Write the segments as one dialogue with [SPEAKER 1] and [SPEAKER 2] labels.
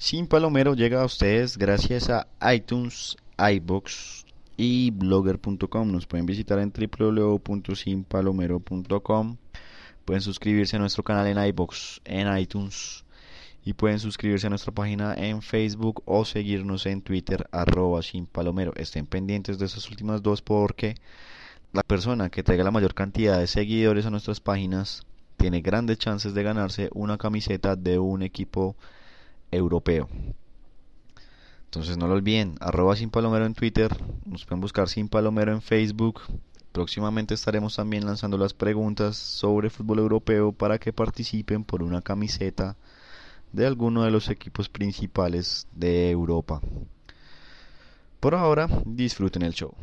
[SPEAKER 1] Sin Palomero llega a ustedes gracias a iTunes, iBox y blogger.com. Nos pueden visitar en www.sinpalomero.com. Pueden suscribirse a nuestro canal en iBox, en iTunes y pueden suscribirse a nuestra página en Facebook o seguirnos en Twitter arroba sin palomero. Estén pendientes de esas últimas dos porque la persona que traiga la mayor cantidad de seguidores a nuestras páginas tiene grandes chances de ganarse una camiseta de un equipo europeo. Entonces no lo olviden, arroba sin palomero en Twitter, nos pueden buscar sin palomero en Facebook. Próximamente estaremos también lanzando las preguntas sobre fútbol europeo para que participen por una camiseta de alguno de los equipos principales de Europa. Por ahora, disfruten el show.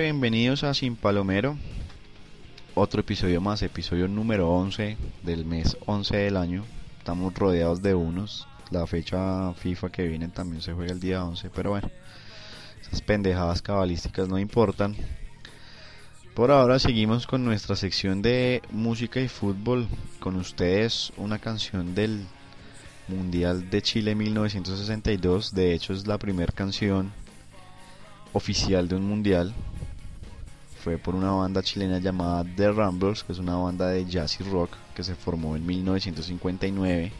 [SPEAKER 1] Bienvenidos a Sin Palomero. Otro episodio más, episodio número 11 del mes 11 del año. Estamos rodeados de unos. La fecha FIFA que viene también se juega el día 11, pero bueno, esas pendejadas cabalísticas no importan. Por ahora seguimos con nuestra sección de música y fútbol. Con ustedes una canción del Mundial de Chile 1962. De hecho es la primera canción oficial de un mundial fue por una banda chilena llamada The Ramblers, que es una banda de jazz y rock que se formó en 1959.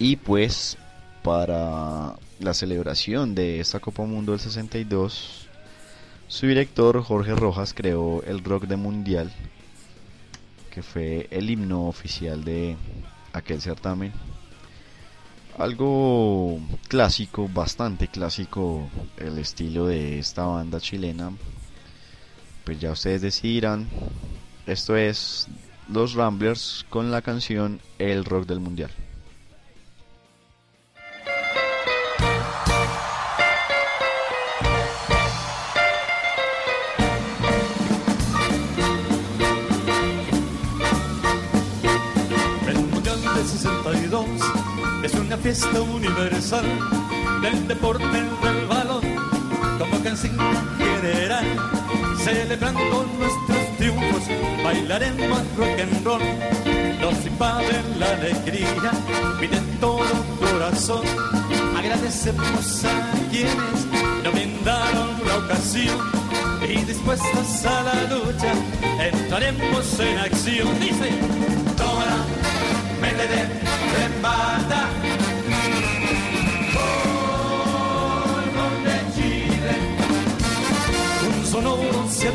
[SPEAKER 1] Y pues para la celebración de esta Copa Mundo del 62, su director Jorge Rojas creó el Rock de Mundial, que fue el himno oficial de aquel certamen algo clásico, bastante clásico el estilo de esta banda chilena. Pues ya ustedes decidirán. Esto es Los Ramblers con la canción El Rock del Mundial.
[SPEAKER 2] una fiesta universal del deporte del balón, celebrando nuestros triunfos, bailaremos rock and roll. Nos invaden la alegría, piden todo corazón. Agradecemos a quienes nos brindaron la ocasión y dispuestos a la lucha entraremos en acción. Dice, toma, métete, remata.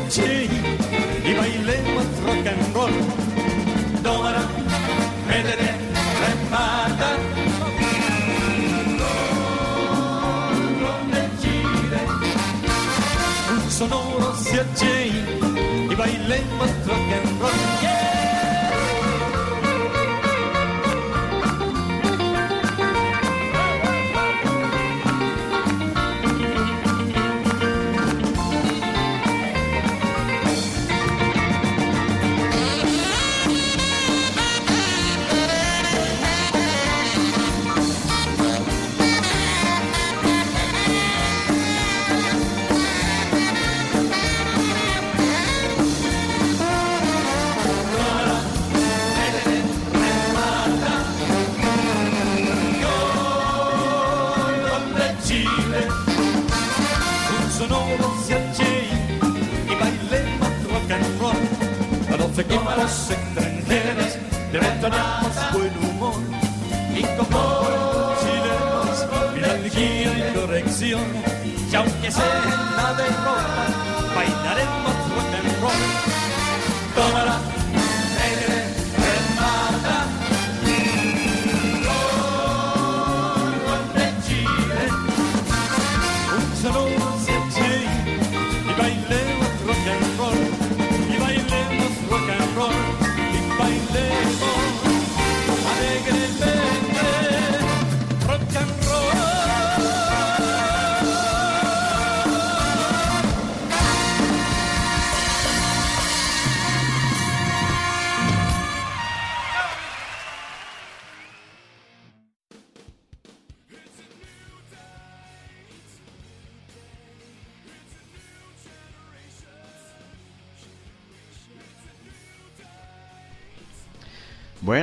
[SPEAKER 2] Accende y bailemos rock and roll. Domara, vedere, remata. Sonoro accende y bailemos rock and roll.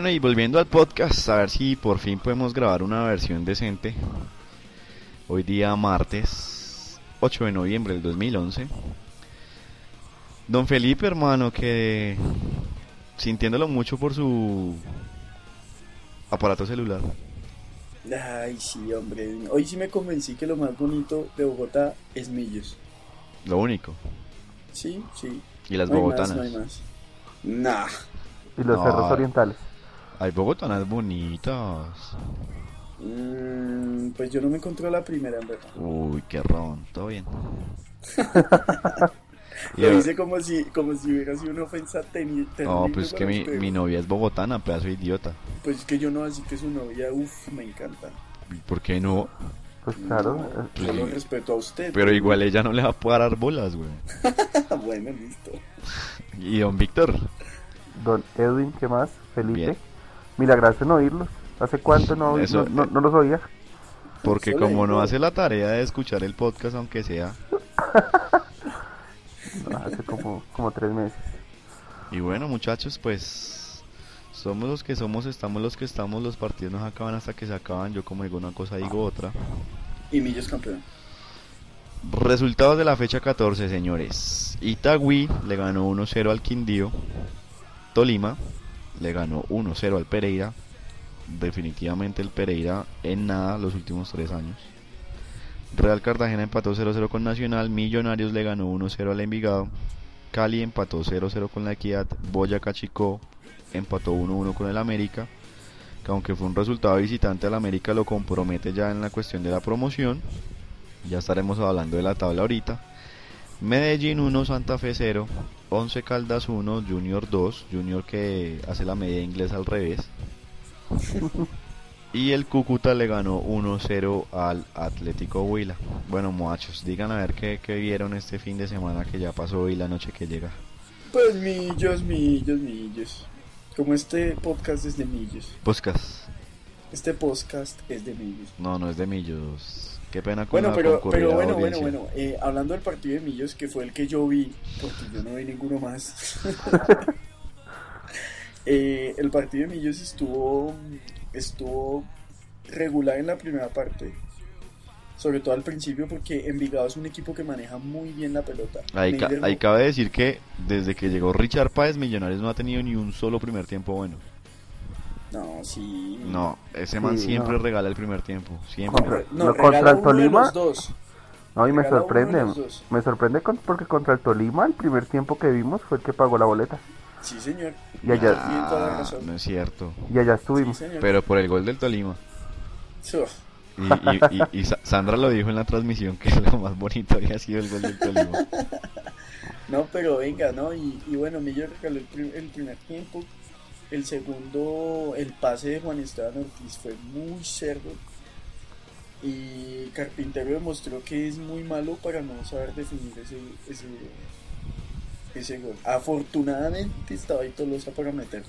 [SPEAKER 1] Bueno, y volviendo al podcast, a ver si por fin podemos grabar una versión decente. Hoy día martes 8 de noviembre del 2011. Don Felipe, hermano, que sintiéndolo mucho por su aparato celular.
[SPEAKER 3] Ay, sí, hombre. Hoy sí me convencí que lo más bonito de Bogotá es Millos.
[SPEAKER 1] Lo único.
[SPEAKER 3] Sí, sí.
[SPEAKER 1] Y las
[SPEAKER 3] no hay
[SPEAKER 1] bogotanas.
[SPEAKER 3] Más, no hay más. Nah.
[SPEAKER 4] Y los
[SPEAKER 1] No.
[SPEAKER 4] cerros orientales.
[SPEAKER 1] Hay bogotanas bonitas.
[SPEAKER 3] Mm, pues yo no me encontré la primera, en verdad.
[SPEAKER 1] Uy, qué ron. Todo bien.
[SPEAKER 3] Lo hice como si, como si hubiera sido una ofensa teni- terrible.
[SPEAKER 1] No, pues es que mi, novia es bogotana, pedazo de idiota.
[SPEAKER 3] Pues es que yo no, así que su novia, uff, me encanta.
[SPEAKER 1] ¿Y ¿Por qué no?
[SPEAKER 4] Pues claro.
[SPEAKER 3] No, yo lo
[SPEAKER 1] Sí.
[SPEAKER 3] respeto a usted.
[SPEAKER 1] Pero igual ella no le va a parar bolas, güey.
[SPEAKER 3] bueno, listo.
[SPEAKER 1] Y don Víctor,
[SPEAKER 4] Don Edwin, ¿qué más? Felipe.
[SPEAKER 1] Bien.
[SPEAKER 4] Milagroso en oírlos. ¿Hace cuánto no,
[SPEAKER 1] Eso-
[SPEAKER 4] no, no- no los oía?
[SPEAKER 1] porque como no hace la tarea de escuchar el podcast, aunque sea.
[SPEAKER 4] No, hace como, como tres meses.
[SPEAKER 1] Y bueno, muchachos, pues. Somos los que somos, estamos los que estamos. Los partidos no se acaban hasta que se acaban. Yo, como digo una cosa, digo otra.
[SPEAKER 3] Y Millos campeón.
[SPEAKER 1] Resultados de la fecha 14, señores. Itagüí le ganó 1-0 al Quindío. Tolima le ganó 1-0 al Pereira. Definitivamente el Pereira en nada los últimos tres años. Real Cartagena empató 0-0 con Nacional. Millonarios le ganó 1-0 al Envigado. Cali empató 0-0 con la Equidad. Boyacá Chico empató 1-1 con el América. Que aunque fue un resultado visitante al América lo compromete ya en la cuestión de la promoción. Ya estaremos hablando de la tabla ahorita. Medellín 1, Santa Fe 0, 11 Caldas 1, Junior 2, Junior que hace la media inglesa al revés. y el Cúcuta le ganó 1-0 al Atlético Huila. Bueno, muchachos, digan a ver qué, qué vieron este fin de semana que ya pasó y la noche que llega.
[SPEAKER 3] Pues Millos, Millos, Millos. Como este podcast es de Millos.
[SPEAKER 1] Podcast.
[SPEAKER 3] Este podcast es de Millos.
[SPEAKER 1] No, no es de Millos. Qué pena con
[SPEAKER 3] Bueno, pero, pero bueno, bueno,
[SPEAKER 1] audiencia.
[SPEAKER 3] bueno. eh, hablando del partido de Millos, que fue el que yo vi, porque yo no vi ninguno más. Eh, el partido de Millos estuvo, estuvo regular en la primera parte. Sobre todo al principio, porque Envigado es un equipo que maneja muy bien la pelota.
[SPEAKER 1] Ahí, ca- ahí cabe decir que desde que llegó Richard Páez, Millonarios no ha tenido ni un solo primer tiempo bueno.
[SPEAKER 3] No, sí.
[SPEAKER 1] No, ese man
[SPEAKER 4] Sí,
[SPEAKER 1] siempre
[SPEAKER 4] no.
[SPEAKER 1] regala el primer tiempo. Siempre.
[SPEAKER 4] Contra-
[SPEAKER 3] No,
[SPEAKER 4] No, contra el Tolima.
[SPEAKER 3] dos.
[SPEAKER 4] No, y me
[SPEAKER 3] Regala
[SPEAKER 4] sorprende. Me sorprende con- porque contra el Tolima, el primer tiempo que vimos fue el que pagó la boleta.
[SPEAKER 3] Sí, señor.
[SPEAKER 4] Y allá,
[SPEAKER 3] Tiene toda la
[SPEAKER 1] Ah,
[SPEAKER 3] razón.
[SPEAKER 1] no es cierto.
[SPEAKER 4] y allá estuvimos.
[SPEAKER 1] Pero por el gol del Tolima.
[SPEAKER 3] Uf,
[SPEAKER 1] Y, y- y- y Sa- Sandra lo dijo en la transmisión que lo más bonito había sido el gol del Tolima.
[SPEAKER 3] No, pero venga, ¿no? Y, y bueno, Millo regaló el, prim- el primer tiempo. El segundo, el pase de Juan Esteban Ortiz fue muy cerdo. Y Carpintero demostró que es muy malo para no saber definir ese, ese, ese gol. Afortunadamente estaba ahí Tolosa para meterlo.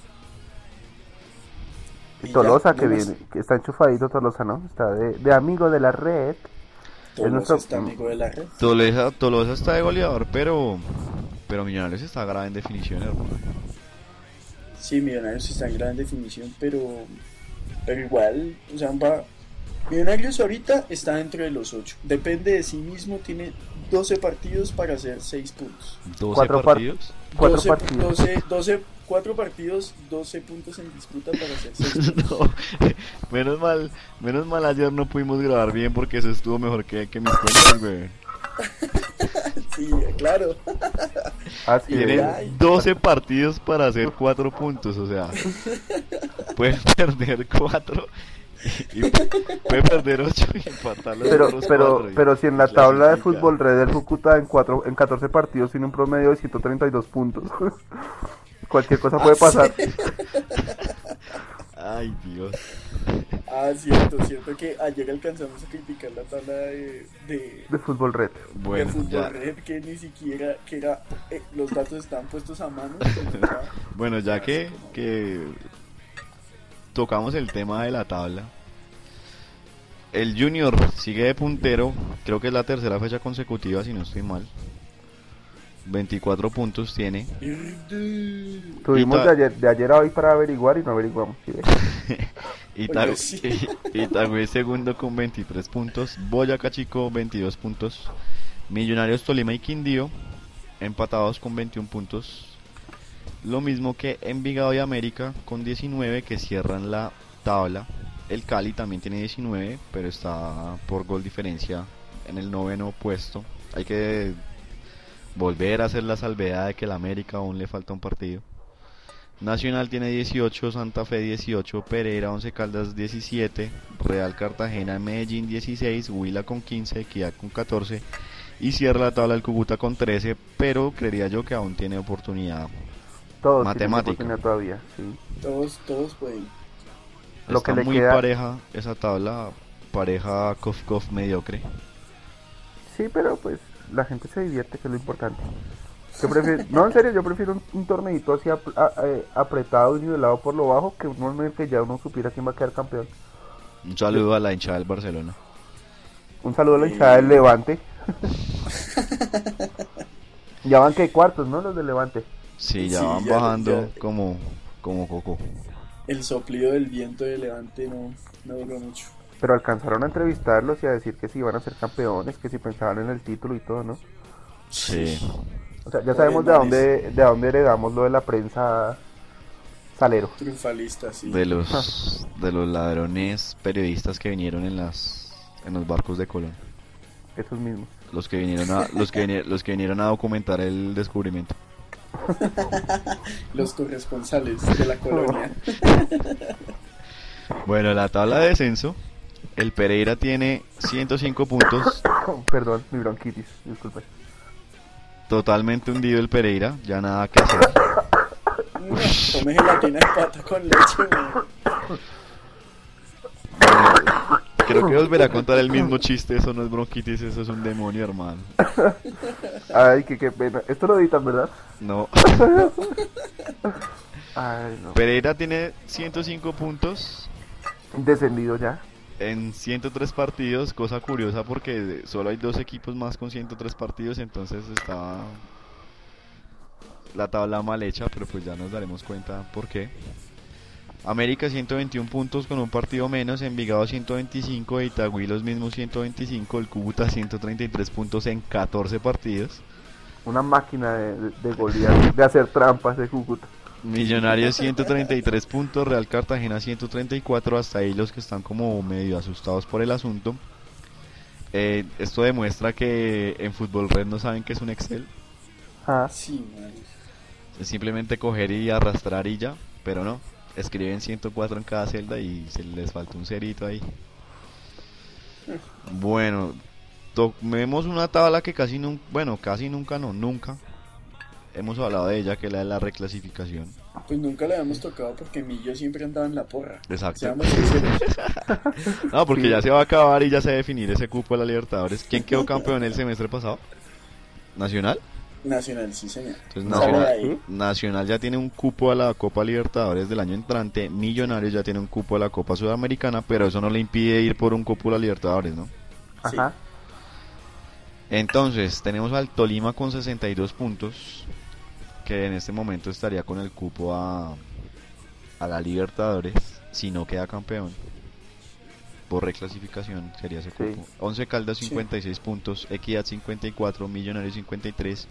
[SPEAKER 4] Y
[SPEAKER 3] ya,
[SPEAKER 4] Tolosa, que, viene, que está enchufadito Tolosa, ¿no? Está de, de amigo de la red.
[SPEAKER 3] Tolosa
[SPEAKER 4] nuestro-
[SPEAKER 3] está amigo de la red.
[SPEAKER 1] Tolosa, Tolosa está de goleador, pero pero Millonarios está grave en definición, hermano.
[SPEAKER 3] Sí, Millonarios está en gran definición, pero, pero igual, o sea, va, Millonarios ahorita está dentro de los 8. Depende de sí mismo, tiene 12 partidos para hacer 6 puntos.
[SPEAKER 1] 12
[SPEAKER 4] Cuatro par-
[SPEAKER 1] partidos.
[SPEAKER 4] Cuatro
[SPEAKER 3] 12,
[SPEAKER 4] partidos.
[SPEAKER 3] 12, 12, 4 partidos, 12 puntos en disputa para hacer 6
[SPEAKER 1] No, menos mal, menos mal ayer no pudimos grabar bien porque eso estuvo mejor que, que mis cuentas, güey.
[SPEAKER 3] Sí, claro.
[SPEAKER 4] Así
[SPEAKER 1] Tiene
[SPEAKER 4] es.
[SPEAKER 3] Ay.
[SPEAKER 1] 12 partidos para hacer 4 puntos, o sea, puede perder 4 y, y puede perder 8 y empatar los
[SPEAKER 4] Pero,
[SPEAKER 1] otros
[SPEAKER 4] pero,
[SPEAKER 1] cuatro y
[SPEAKER 4] pero si en la tabla de fútbol red del Cúcuta en, cuatro, en 14 partidos tiene un promedio de 132 puntos. Cualquier cosa puede pasar.
[SPEAKER 1] Ay, Dios.
[SPEAKER 3] Ah, cierto, cierto que ayer alcanzamos a criticar la tabla de, de,
[SPEAKER 4] De fútbol red.
[SPEAKER 3] de
[SPEAKER 1] Bueno,
[SPEAKER 3] fútbol
[SPEAKER 1] ya,
[SPEAKER 3] red que ni siquiera, que era, eh, los datos estaban puestos a mano. era-
[SPEAKER 1] bueno, ya que, que tocamos el tema de la tabla, el Junior sigue de puntero, creo que es la tercera fecha consecutiva, si no estoy mal. 24 puntos tiene.
[SPEAKER 4] Tuvimos de ayer, de ayer a hoy para averiguar y no averiguamos. ¿sí?
[SPEAKER 1] Itagüe,
[SPEAKER 3] sí.
[SPEAKER 1] Itagüe segundo con 23 puntos. Boyacá Chico 22 puntos. Millonarios Tolima y Quindío empatados con 21 puntos. Lo mismo que Envigado y América con 19 que cierran la tabla. El Cali también tiene 19, pero está por gol diferencia en el noveno puesto. Hay que volver a hacer la salvedad de que el América aún le falta un partido. Nacional tiene 18, Santa Fe 18, Pereira 11 Caldas 17, Real Cartagena Medellín 16, Huila con 15, Equidad con 14 y cierra la tabla el Cúcuta con 13, pero creería yo que aún tiene oportunidad.
[SPEAKER 4] Todos
[SPEAKER 1] Matemática.
[SPEAKER 4] tienen oportunidad todavía, sí.
[SPEAKER 3] Todos, todos pueden.
[SPEAKER 4] Lo
[SPEAKER 1] Está
[SPEAKER 4] que le
[SPEAKER 1] muy
[SPEAKER 4] queda-
[SPEAKER 1] pareja esa tabla, pareja Kof Kof mediocre.
[SPEAKER 4] Sí, pero pues la gente se divierte, que es lo importante. Yo prefiero, no, en serio, yo prefiero un, un torneito así a- eh, apretado y nivelado por lo bajo que que ya uno supiera quién va a quedar campeón.
[SPEAKER 1] Un saludo a la hinchada del Barcelona.
[SPEAKER 4] Un saludo a la hinchada del Levante. ya van que cuartos, ¿no? Los del Levante.
[SPEAKER 1] Sí, ya
[SPEAKER 3] Sí,
[SPEAKER 1] van
[SPEAKER 3] ya-
[SPEAKER 1] bajando
[SPEAKER 3] ya-
[SPEAKER 1] como como coco.
[SPEAKER 3] El soplido del viento de Levante no, no duró mucho.
[SPEAKER 4] Pero alcanzaron a entrevistarlos y a decir que si iban a ser campeones, que si pensaban en el título y todo, ¿no?
[SPEAKER 1] Sí.
[SPEAKER 4] O sea, ya
[SPEAKER 3] Oye,
[SPEAKER 4] sabemos de dónde, de dónde heredamos lo de la prensa salero.
[SPEAKER 3] Triunfalista, sí.
[SPEAKER 1] De los de los ladrones periodistas que vinieron en las en los barcos de Colón.
[SPEAKER 4] Esos mismos.
[SPEAKER 1] Los que vinieron a los que vinieron, los que vinieron a documentar el descubrimiento.
[SPEAKER 3] Los corresponsales de la colonia.
[SPEAKER 1] Bueno, la tabla de descenso, el Pereira tiene 105 puntos,
[SPEAKER 4] Perdón, mi bronquitis, disculpe.
[SPEAKER 1] totalmente hundido el Pereira, ya nada que hacer.
[SPEAKER 3] Tome gelatina de pata con leche, weón.
[SPEAKER 1] Creo que volverá a contar el mismo chiste, eso no es bronquitis, eso es un demonio, hermano.
[SPEAKER 4] Ay, que qué pena. Esto lo editan, ¿verdad?
[SPEAKER 1] No,
[SPEAKER 4] Ay, no.
[SPEAKER 1] Pereira tiene 105 puntos
[SPEAKER 4] Descendido ya.
[SPEAKER 1] En 103 partidos, cosa curiosa porque solo hay dos equipos más con 103 partidos, entonces está la tabla mal hecha, pero pues ya nos daremos cuenta por qué. América 121 puntos con un partido menos, Envigado 125, Itagüí los mismos 125, el Cúcuta 133 puntos en 14 partidos.
[SPEAKER 4] Una máquina de, de golear, de hacer trampas de Cúcuta.
[SPEAKER 1] Millonarios 133 puntos, Real Cartagena 134, hasta ahí los que están como medio asustados por el asunto. Eh, esto demuestra que en Fútbol Red no saben qué es un Excel,
[SPEAKER 4] Ah,
[SPEAKER 3] Sí, man.
[SPEAKER 1] es simplemente coger y arrastrar y ya, pero no, escriben 104 en cada celda y se les falta un cerito ahí. Bueno, tomemos una tabla que casi nunca, bueno, casi nunca no, nunca hemos hablado de ella, que es la de la reclasificación.
[SPEAKER 3] Pues nunca la habíamos tocado porque Millo siempre andaba en la porra.
[SPEAKER 1] Exacto.
[SPEAKER 3] Seamos sinceros.
[SPEAKER 1] No, porque ya se va a acabar y ya se va a definir ese cupo de la Libertadores. ¿Quién quedó campeón el semestre pasado? ¿Nacional?
[SPEAKER 3] Nacional, sí, señor.
[SPEAKER 1] Entonces Nacional. Nacional ya tiene un cupo a la Copa Libertadores del año entrante. Millonarios ya tiene un cupo a la Copa Sudamericana, pero eso no le impide ir por un cupo a la Libertadores, ¿no?
[SPEAKER 4] Ajá.
[SPEAKER 1] Entonces, tenemos al Tolima con 62 puntos, que en este momento estaría con el cupo a, a la Libertadores, si no queda campeón. por reclasificación sería ese
[SPEAKER 4] Sí.
[SPEAKER 1] cupo. 11 Caldas
[SPEAKER 3] Sí.
[SPEAKER 1] 56 puntos, Equidad 54, Millonarios 53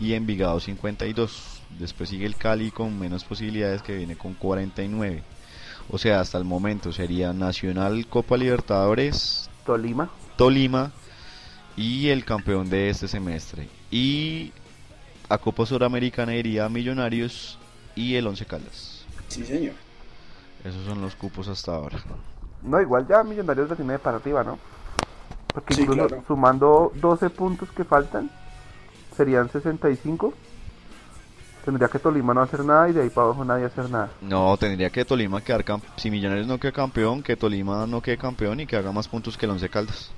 [SPEAKER 1] y Envigado 52. Después sigue el Cali con menos posibilidades que viene con 49. O sea, hasta el momento sería Nacional Copa Libertadores,
[SPEAKER 4] Tolima.
[SPEAKER 1] Tolima y el campeón de este semestre. Y a Copa Suramericana iría Millonarios y el Once Caldas.
[SPEAKER 3] Sí, señor.
[SPEAKER 1] Esos son los cupos hasta ahora.
[SPEAKER 4] No, igual ya Millonarios la tiene de para arriba, ¿no? Porque
[SPEAKER 3] Sí,
[SPEAKER 4] incluso
[SPEAKER 3] claro.
[SPEAKER 4] sumando 12 puntos que faltan, serían 65. Tendría que Tolima no hacer nada y de ahí para abajo nadie hacer nada.
[SPEAKER 1] No, tendría que Tolima quedar campeón. Si Millonarios no queda campeón, que Tolima no quede campeón y que haga más puntos que el Once Caldas.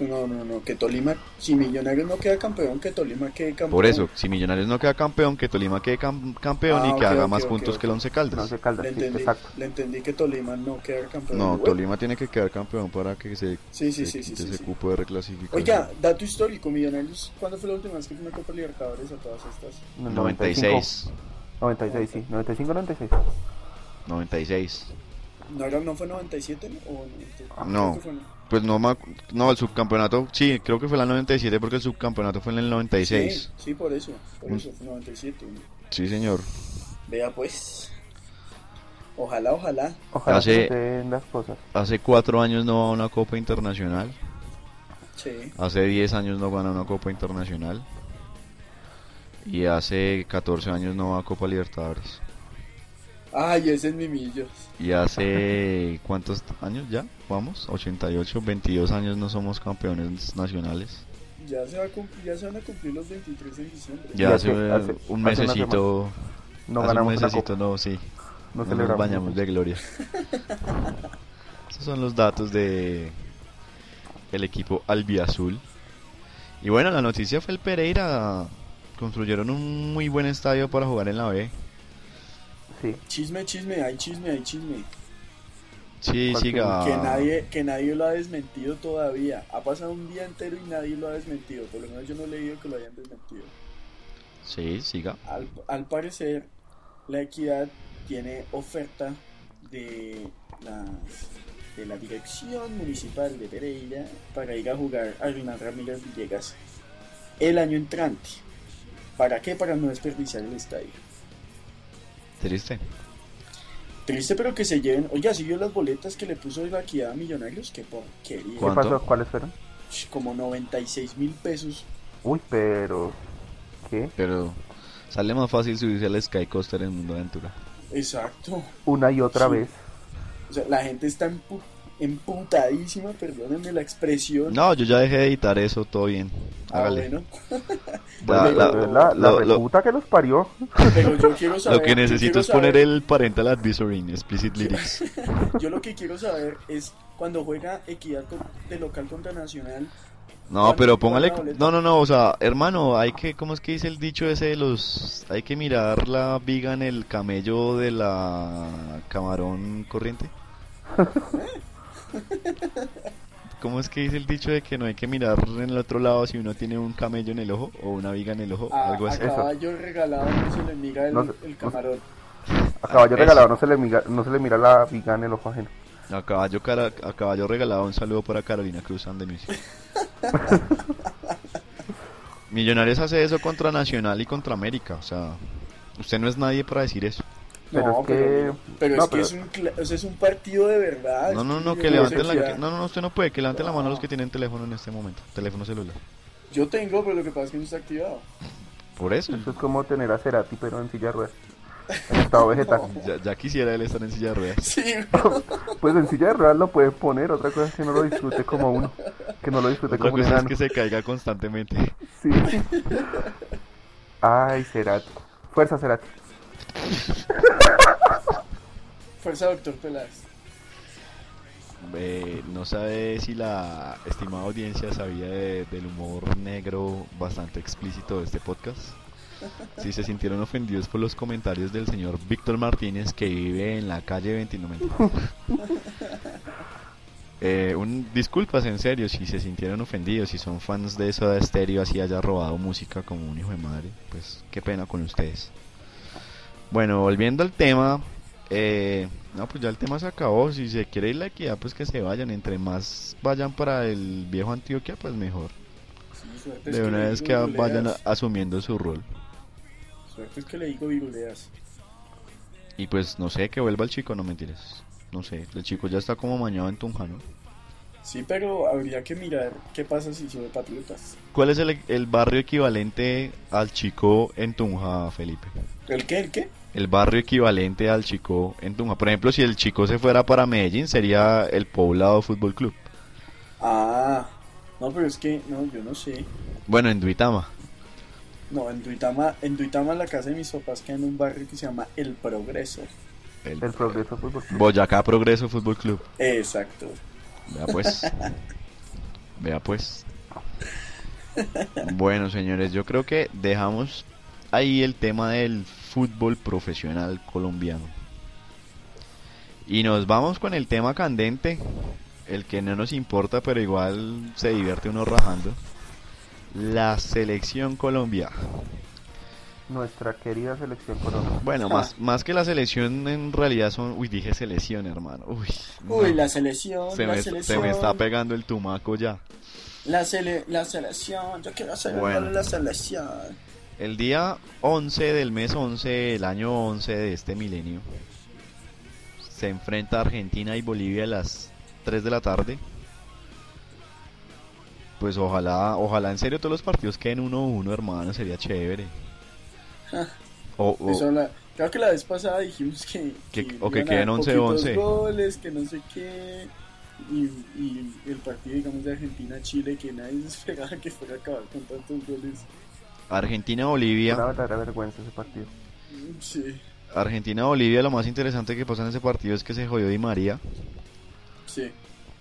[SPEAKER 3] No, no, no, que Tolima, si Millonarios no queda campeón, que Tolima quede campeón.
[SPEAKER 1] Por eso, si Millonarios no queda campeón, que Tolima quede cam- campeón
[SPEAKER 3] Ah,
[SPEAKER 1] y que
[SPEAKER 3] ok,
[SPEAKER 1] haga más puntos que el Once Caldas.
[SPEAKER 4] se calda,
[SPEAKER 3] Le
[SPEAKER 4] sí,
[SPEAKER 3] entendí,
[SPEAKER 4] exacto.
[SPEAKER 3] le entendí que Tolima no queda campeón.
[SPEAKER 1] No,
[SPEAKER 3] Bueno,
[SPEAKER 1] Tolima tiene que quedar campeón para que se,
[SPEAKER 3] Sí, sí,
[SPEAKER 1] se
[SPEAKER 3] sí, sí,
[SPEAKER 1] quite
[SPEAKER 3] sí,
[SPEAKER 1] ese
[SPEAKER 3] sí.
[SPEAKER 1] cupo de reclasificación.
[SPEAKER 3] Oiga, dato histórico, Millonarios, ¿cuándo fue la última vez que fue una Copa Libertadores a todas estas?
[SPEAKER 4] En el
[SPEAKER 1] 96.
[SPEAKER 4] 96, sí. 95, 96.
[SPEAKER 1] 96.
[SPEAKER 3] ¿No, era, no fue 97 ¿no? o 90?
[SPEAKER 1] No. Pues no, no, el subcampeonato, sí, creo que fue la 97 porque el subcampeonato fue en el 96.
[SPEAKER 3] Sí, sí, por eso, por
[SPEAKER 1] Mm.
[SPEAKER 3] eso, fue 97. ¿no?
[SPEAKER 1] Sí, señor.
[SPEAKER 3] Vea pues. Ojalá, ojalá.
[SPEAKER 4] Ojalá
[SPEAKER 1] Hace-
[SPEAKER 4] que se den las cosas.
[SPEAKER 1] Hace cuatro años no va a una Copa Internacional.
[SPEAKER 3] Sí.
[SPEAKER 1] Hace 10 años no gana una Copa Internacional. Y hace 14 años no va a Copa Libertadores.
[SPEAKER 3] Ay, ese es mi millo.
[SPEAKER 1] Y hace cuántos años ya? Vamos, 88, 22 años no somos campeones nacionales.
[SPEAKER 3] Ya se, va a cumplir- ya se van a cumplir los 23 en diciembre.
[SPEAKER 1] Ya hace,
[SPEAKER 4] hace- hace-
[SPEAKER 1] un mesecito,
[SPEAKER 4] No
[SPEAKER 1] hace un
[SPEAKER 4] ganamos una
[SPEAKER 1] mesecito no, sí,
[SPEAKER 4] No
[SPEAKER 1] no nos bañamos de gloria. Esos son los datos de el equipo albiazul. Y bueno, la noticia fue el Pereira. Construyeron un muy buen estadio para jugar en la B.
[SPEAKER 4] Sí.
[SPEAKER 3] Chisme, chisme, hay chisme, hay chisme.
[SPEAKER 1] Sí,
[SPEAKER 4] ¿Cuál
[SPEAKER 1] siga.
[SPEAKER 3] Que nadie, que nadie lo ha desmentido todavía. Ha pasado un día entero y nadie lo ha desmentido. Por lo menos yo no he leído que lo hayan desmentido.
[SPEAKER 1] Sí, siga.
[SPEAKER 3] Al, al parecer, la equidad tiene oferta de la, de la dirección municipal de Pereira para ir a jugar a Hernán Ramírez Villegas el año entrante. ¿Para qué? Para no desperdiciar el estadio.
[SPEAKER 1] Triste.
[SPEAKER 3] Triste, pero que se lleven. Oiga, ¿sí vio las boletas que le puso la equidad a Millonarios? Qué porquería.
[SPEAKER 4] ¿Qué pasó? ¿Cuáles fueron?
[SPEAKER 3] Como 96 mil pesos.
[SPEAKER 4] Uy, pero... ¿Qué?
[SPEAKER 1] Pero sale más fácil subirse al Sky Coaster en Mundo Aventura.
[SPEAKER 3] Exacto.
[SPEAKER 4] Una y otra
[SPEAKER 3] Sí.
[SPEAKER 4] vez.
[SPEAKER 3] O sea, la gente está empu- emputadísima, perdónenme la expresión.
[SPEAKER 1] No, yo ya dejé de editar eso, todo bien.
[SPEAKER 3] Ah,
[SPEAKER 1] Hágale.
[SPEAKER 3] bueno.
[SPEAKER 1] La-
[SPEAKER 4] Bueno,
[SPEAKER 1] la-
[SPEAKER 4] la, la
[SPEAKER 1] lo-
[SPEAKER 4] que los parió.
[SPEAKER 3] Pero yo quiero saber.
[SPEAKER 1] Lo que necesito es poner el parental advisory en explicit lyrics.
[SPEAKER 3] Yo lo que quiero saber es cuando juega Equidad con- de local contra Nacional.
[SPEAKER 1] No,
[SPEAKER 3] ¿Cuándo
[SPEAKER 1] pero póngale. No, no, no, o sea, hermano, hay que. ¿Cómo es que dice el dicho ese de los. Hay que mirar la viga en el camello de la camarón corriente? ¿Cómo es que dice el dicho de que no hay que mirar en el otro lado si uno tiene un camello en el ojo o una viga en el ojo?
[SPEAKER 3] A,
[SPEAKER 1] algo
[SPEAKER 3] a
[SPEAKER 1] así.
[SPEAKER 3] caballo regalado no se le mira el,
[SPEAKER 4] No sé-
[SPEAKER 3] el camarón.
[SPEAKER 4] A caballo regalado no se le mira, no se le mira la viga en el ojo ajeno.
[SPEAKER 1] A caballo, cara- a caballo regalado, un saludo para Carolina Cruz and the Music. Millonarios hace eso contra Nacional y contra América, o sea, usted no es nadie para decir eso.
[SPEAKER 4] Pero
[SPEAKER 3] no,
[SPEAKER 4] es que-
[SPEAKER 3] pero,
[SPEAKER 4] no,
[SPEAKER 3] es que
[SPEAKER 4] pero-
[SPEAKER 3] es un, cla- o sea, es un partido de verdad.
[SPEAKER 1] No, no, no, que levanten la... Que- No, no, no, usted no puede, que levanten la mano
[SPEAKER 3] No.
[SPEAKER 1] los que tienen teléfono en este momento, teléfono celular.
[SPEAKER 3] Yo tengo, pero lo que pasa es que no está activado.
[SPEAKER 1] Por eso,
[SPEAKER 4] Eso es como tener a Cerati pero en silla de ruedas. En estado vegetal.
[SPEAKER 1] ya, ya quisiera él estar en silla de ruedas.
[SPEAKER 3] Sí,
[SPEAKER 4] Pues en silla de ruedas lo puede poner, otra cosa es que no lo disfrute como uno. Que no lo disfrute
[SPEAKER 1] Otra
[SPEAKER 4] como un
[SPEAKER 1] es que se caiga constantemente.
[SPEAKER 4] Sí. Ay, Cerati. Fuerza, Cerati.
[SPEAKER 3] fuerza doctor Peláez.
[SPEAKER 1] Eh, no sabe si la estimada audiencia sabía de- del humor negro bastante explícito de este podcast. Si se sintieron ofendidos por los comentarios del señor Víctor Martínez que vive en la calle 29. Eh, un, disculpas en serio si se sintieron ofendidos, si son fans de Soda Stereo así haya robado música como un hijo de madre, pues qué pena con ustedes. Bueno, volviendo al tema, eh, No, pues ya el tema se acabó. Si se quiere ir la equidad, pues que se vayan. Entre más vayan para el viejo Antioquia, pues mejor.
[SPEAKER 3] Sí,
[SPEAKER 1] De una vez que vayan asumiendo su rol.
[SPEAKER 3] Suerte es que le digo viruleas.
[SPEAKER 1] Y pues no sé, que vuelva el chico, no mentiras. No sé, el chico ya está como mañado en Tunja, ¿no?
[SPEAKER 3] Sí, pero habría que mirar qué pasa si sube Patriotas.
[SPEAKER 1] ¿Cuál es el, el barrio equivalente al chico en Tunja, Felipe?
[SPEAKER 3] ¿El qué? ¿El qué?
[SPEAKER 1] El barrio equivalente al chico en Tunja. Por ejemplo, si el chico se fuera para Medellín, sería el Poblado Fútbol Club.
[SPEAKER 3] Ah, no, pero es que, no, yo no sé.
[SPEAKER 1] Bueno, en Duitama.
[SPEAKER 3] No, en Duitama, en Duitama, la casa de mis papás queda en un barrio que se llama El Progreso.
[SPEAKER 1] El,
[SPEAKER 4] El Progreso Fútbol Club.
[SPEAKER 1] Boyacá Progreso Fútbol Club.
[SPEAKER 3] Exacto.
[SPEAKER 1] Vea pues. Vea pues. Bueno, señores, yo creo que dejamos ahí el tema del fútbol profesional colombiano. Y nos vamos con el tema candente, el que no nos importa, pero igual se divierte uno rajando. La selección Colombia.
[SPEAKER 4] Nuestra querida selección Colombia.
[SPEAKER 1] Bueno, más, más que la selección en realidad son... Uy, dije selección, hermano. Uy,
[SPEAKER 3] Uy,
[SPEAKER 1] no.
[SPEAKER 3] la selección,
[SPEAKER 1] se,
[SPEAKER 3] la
[SPEAKER 1] me,
[SPEAKER 3] selección.
[SPEAKER 1] se me está pegando el tumaco ya.
[SPEAKER 3] La, sele la selección, yo quiero hacer
[SPEAKER 1] Bueno.
[SPEAKER 3] la selección.
[SPEAKER 1] El día 11 del mes 11, el año 11 de este milenio, se enfrenta Argentina y Bolivia a las 3 de la tarde. Pues ojalá, ojalá en serio todos los partidos queden 1-1, hermano, sería chévere. O, o-
[SPEAKER 3] Eso la- creo que la vez pasada dijimos que,
[SPEAKER 1] Que- o que
[SPEAKER 3] a
[SPEAKER 1] queden
[SPEAKER 3] haber
[SPEAKER 1] 11-11.
[SPEAKER 3] poquitos goles, que no sé qué. Y, y el partido, digamos, de Argentina-Chile, que nadie se esperaba que fuera a acabar con tantos goles.
[SPEAKER 4] Una
[SPEAKER 1] Argentina-Bolivia.
[SPEAKER 4] verdadera vergüenza ese partido.
[SPEAKER 3] Sí,
[SPEAKER 1] Argentina-Bolivia, lo más interesante que pasa en ese partido es que se jodió Di María.
[SPEAKER 3] sí.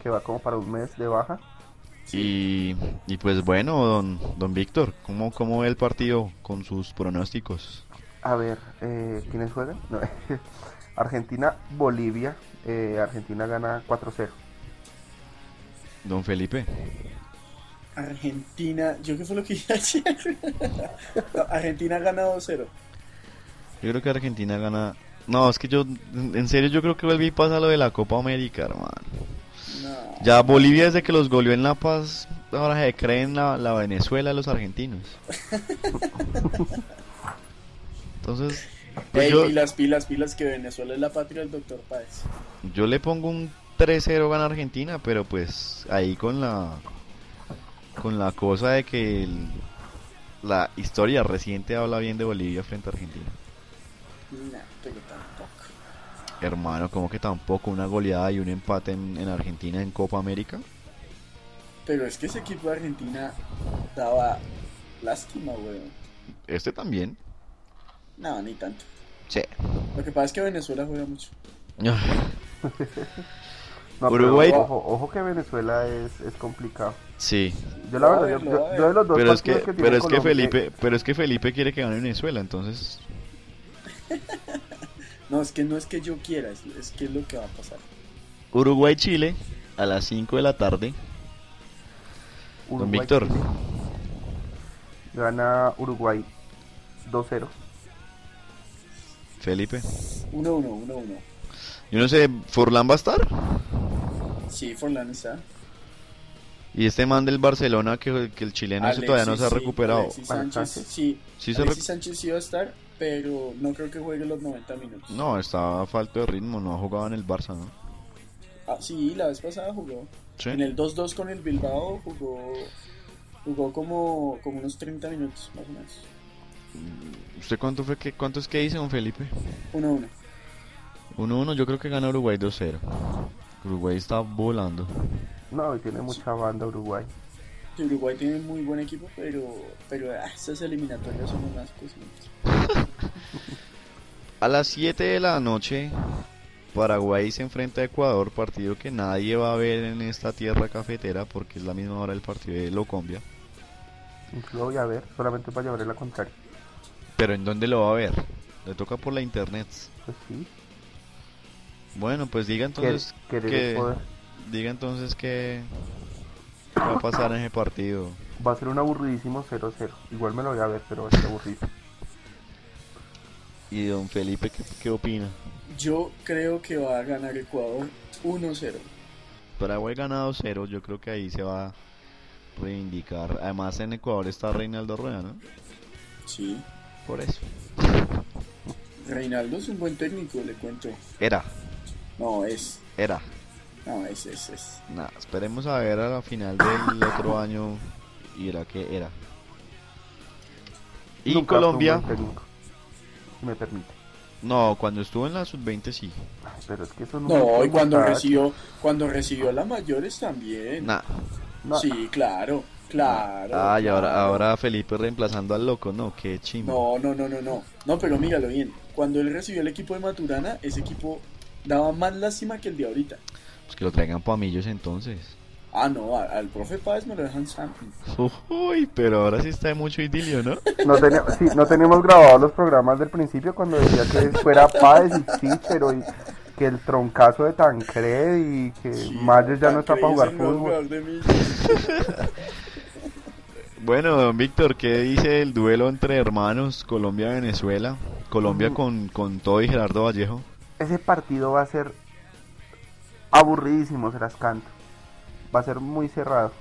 [SPEAKER 4] Que va como para un mes de baja.
[SPEAKER 1] Y, y pues bueno, don, don Víctor, ¿cómo, ¿cómo ve el partido con sus pronósticos?
[SPEAKER 4] A ver, eh, ¿quiénes juegan? No, Argentina, Bolivia. Eh, Argentina gana 4-0.
[SPEAKER 1] Don Felipe.
[SPEAKER 3] Argentina, ¿yo qué fue lo que dije ayer? No, Argentina gana 2-0.
[SPEAKER 1] Yo creo que Argentina gana. No, es que yo, en serio, yo creo que vuelve y pasa lo de la Copa América, hermano.
[SPEAKER 3] No.
[SPEAKER 1] Ya Bolivia, desde que los goleó en La Paz, ahora se creen la, la Venezuela de los argentinos. Entonces, pues
[SPEAKER 3] Ey,
[SPEAKER 1] yo,
[SPEAKER 3] pilas, pilas, pilas, que Venezuela es la patria del doctor Páez.
[SPEAKER 1] yo le pongo un 3-0 gana Argentina, pero pues ahí con la con la cosa de que el- la historia reciente habla bien de Bolivia frente a Argentina.
[SPEAKER 3] No, pero tampoco.
[SPEAKER 1] Hermano, como que tampoco una goleada y un empate en, en Argentina en Copa América.
[SPEAKER 3] Pero es que ese equipo de Argentina daba lástima, weón.
[SPEAKER 1] Este también.
[SPEAKER 3] No, ni tanto.
[SPEAKER 1] Sí.
[SPEAKER 3] Lo que pasa es que Venezuela juega mucho.
[SPEAKER 4] No,
[SPEAKER 1] Uruguay-
[SPEAKER 4] pero ojo, ojo que Venezuela es, es complicado.
[SPEAKER 1] Sí.
[SPEAKER 4] Yo la verdad, yo, yo- yo de los dos
[SPEAKER 1] Pero es que,
[SPEAKER 4] tiene
[SPEAKER 1] pero es que Felipe, pero es que Felipe quiere que gane Venezuela, entonces
[SPEAKER 3] No, es que no es que yo quiera, es, es que es lo que va a pasar.
[SPEAKER 1] Uruguay-Chile a las 5 de la tarde. Don
[SPEAKER 4] Uruguay,
[SPEAKER 1] Víctor.
[SPEAKER 4] Chile. Gana Uruguay 2-0.
[SPEAKER 1] Felipe.
[SPEAKER 3] 1-1, 1-1.
[SPEAKER 1] Yo no sé, ¿Forlán va a estar?
[SPEAKER 3] Sí, Forlán está.
[SPEAKER 1] Y este man del Barcelona que, que el chileno ese todavía no se ha recuperado.
[SPEAKER 3] Alexis
[SPEAKER 4] Alexis
[SPEAKER 3] Sánchez, sí.
[SPEAKER 1] Sí se
[SPEAKER 3] Alexis Sánchez sí va a estar, pero no creo que juegue los 90 minutos.
[SPEAKER 1] No, está a falta de ritmo, no ha jugado en el Barça, ¿no?
[SPEAKER 3] Ah, sí, la vez pasada jugó.
[SPEAKER 1] Sí.
[SPEAKER 3] En el 2-2 con el Bilbao jugó jugó como, como unos 30 minutos, más o menos.
[SPEAKER 1] ¿Usted cuánto fue que cuánto es que dice, don Felipe?
[SPEAKER 3] 1-1.
[SPEAKER 1] 1-1, yo creo que gana Uruguay 2-0. Uruguay está volando.
[SPEAKER 4] No, y tiene mucha banda Uruguay.
[SPEAKER 3] Uruguay tiene muy buen equipo, pero, pero ah, esas eliminatorias son unas cositas.
[SPEAKER 1] A las 7 de la noche, Paraguay se enfrenta a Ecuador, partido que nadie va a ver en esta tierra cafetera porque es la misma hora del partido de Locombia.
[SPEAKER 4] Incluso voy a ver, solamente para llevarle la contraria.
[SPEAKER 1] Pero ¿en dónde lo va a ver? Le toca por la internet.
[SPEAKER 4] Pues sí,
[SPEAKER 1] Bueno, pues diga entonces
[SPEAKER 4] querer
[SPEAKER 1] que. Diga entonces que qué va a pasar en ese partido.
[SPEAKER 4] Va a ser un aburridísimo 0-0. Igual me lo voy a ver, pero va a ser aburrido.
[SPEAKER 1] ¿Y don Felipe qué, qué opina?
[SPEAKER 3] Yo creo que va a ganar Ecuador 1-0.
[SPEAKER 1] Paraguay ganado cero, yo creo que ahí se va a reivindicar. Además en Ecuador está Reinaldo Rueda, ¿no?
[SPEAKER 3] Sí.
[SPEAKER 1] Por eso.
[SPEAKER 3] Reinaldo es un buen técnico, le cuento.
[SPEAKER 1] Era,
[SPEAKER 3] No, es.
[SPEAKER 1] era.
[SPEAKER 3] No, es, es, es.
[SPEAKER 1] Nada, esperemos a ver a la final del otro año y era que era. Y
[SPEAKER 4] Nunca
[SPEAKER 1] Colombia,
[SPEAKER 4] me permite.
[SPEAKER 1] no, cuando estuvo en la sub-20 sí.
[SPEAKER 4] Pero es que eso no.
[SPEAKER 3] No, y cuando
[SPEAKER 4] recibió
[SPEAKER 3] cuando recibió las mayores también.
[SPEAKER 1] Nah.
[SPEAKER 3] Sí, claro, claro.
[SPEAKER 1] Ah, y ahora, ahora Felipe reemplazando al loco, no, qué chimbo.
[SPEAKER 3] No, no, no, no, no. No, pero míralo bien. Cuando él recibió el equipo de Maturana, ese equipo daba más lástima que el de ahorita.
[SPEAKER 1] Pues que lo traigan Pamillos entonces.
[SPEAKER 3] Ah, no, al profe Páez me lo dejan sampling.
[SPEAKER 1] Uy, pero ahora sí está de mucho idilio, ¿no?
[SPEAKER 4] No, tenía- sí, no teníamos grabados los programas del principio cuando decía que fuera Páez y Cícero y que el troncazo de Tancred y que Mayer ya no está para jugar fútbol.
[SPEAKER 3] jugador de Millos.
[SPEAKER 1] Bueno, don Víctor, ¿qué dice el duelo entre hermanos Colombia-Venezuela? Colombia con, con todo y Gerardo Vallejo.
[SPEAKER 4] Ese partido va a ser aburridísimo, se las canto. Va a ser muy cerrado.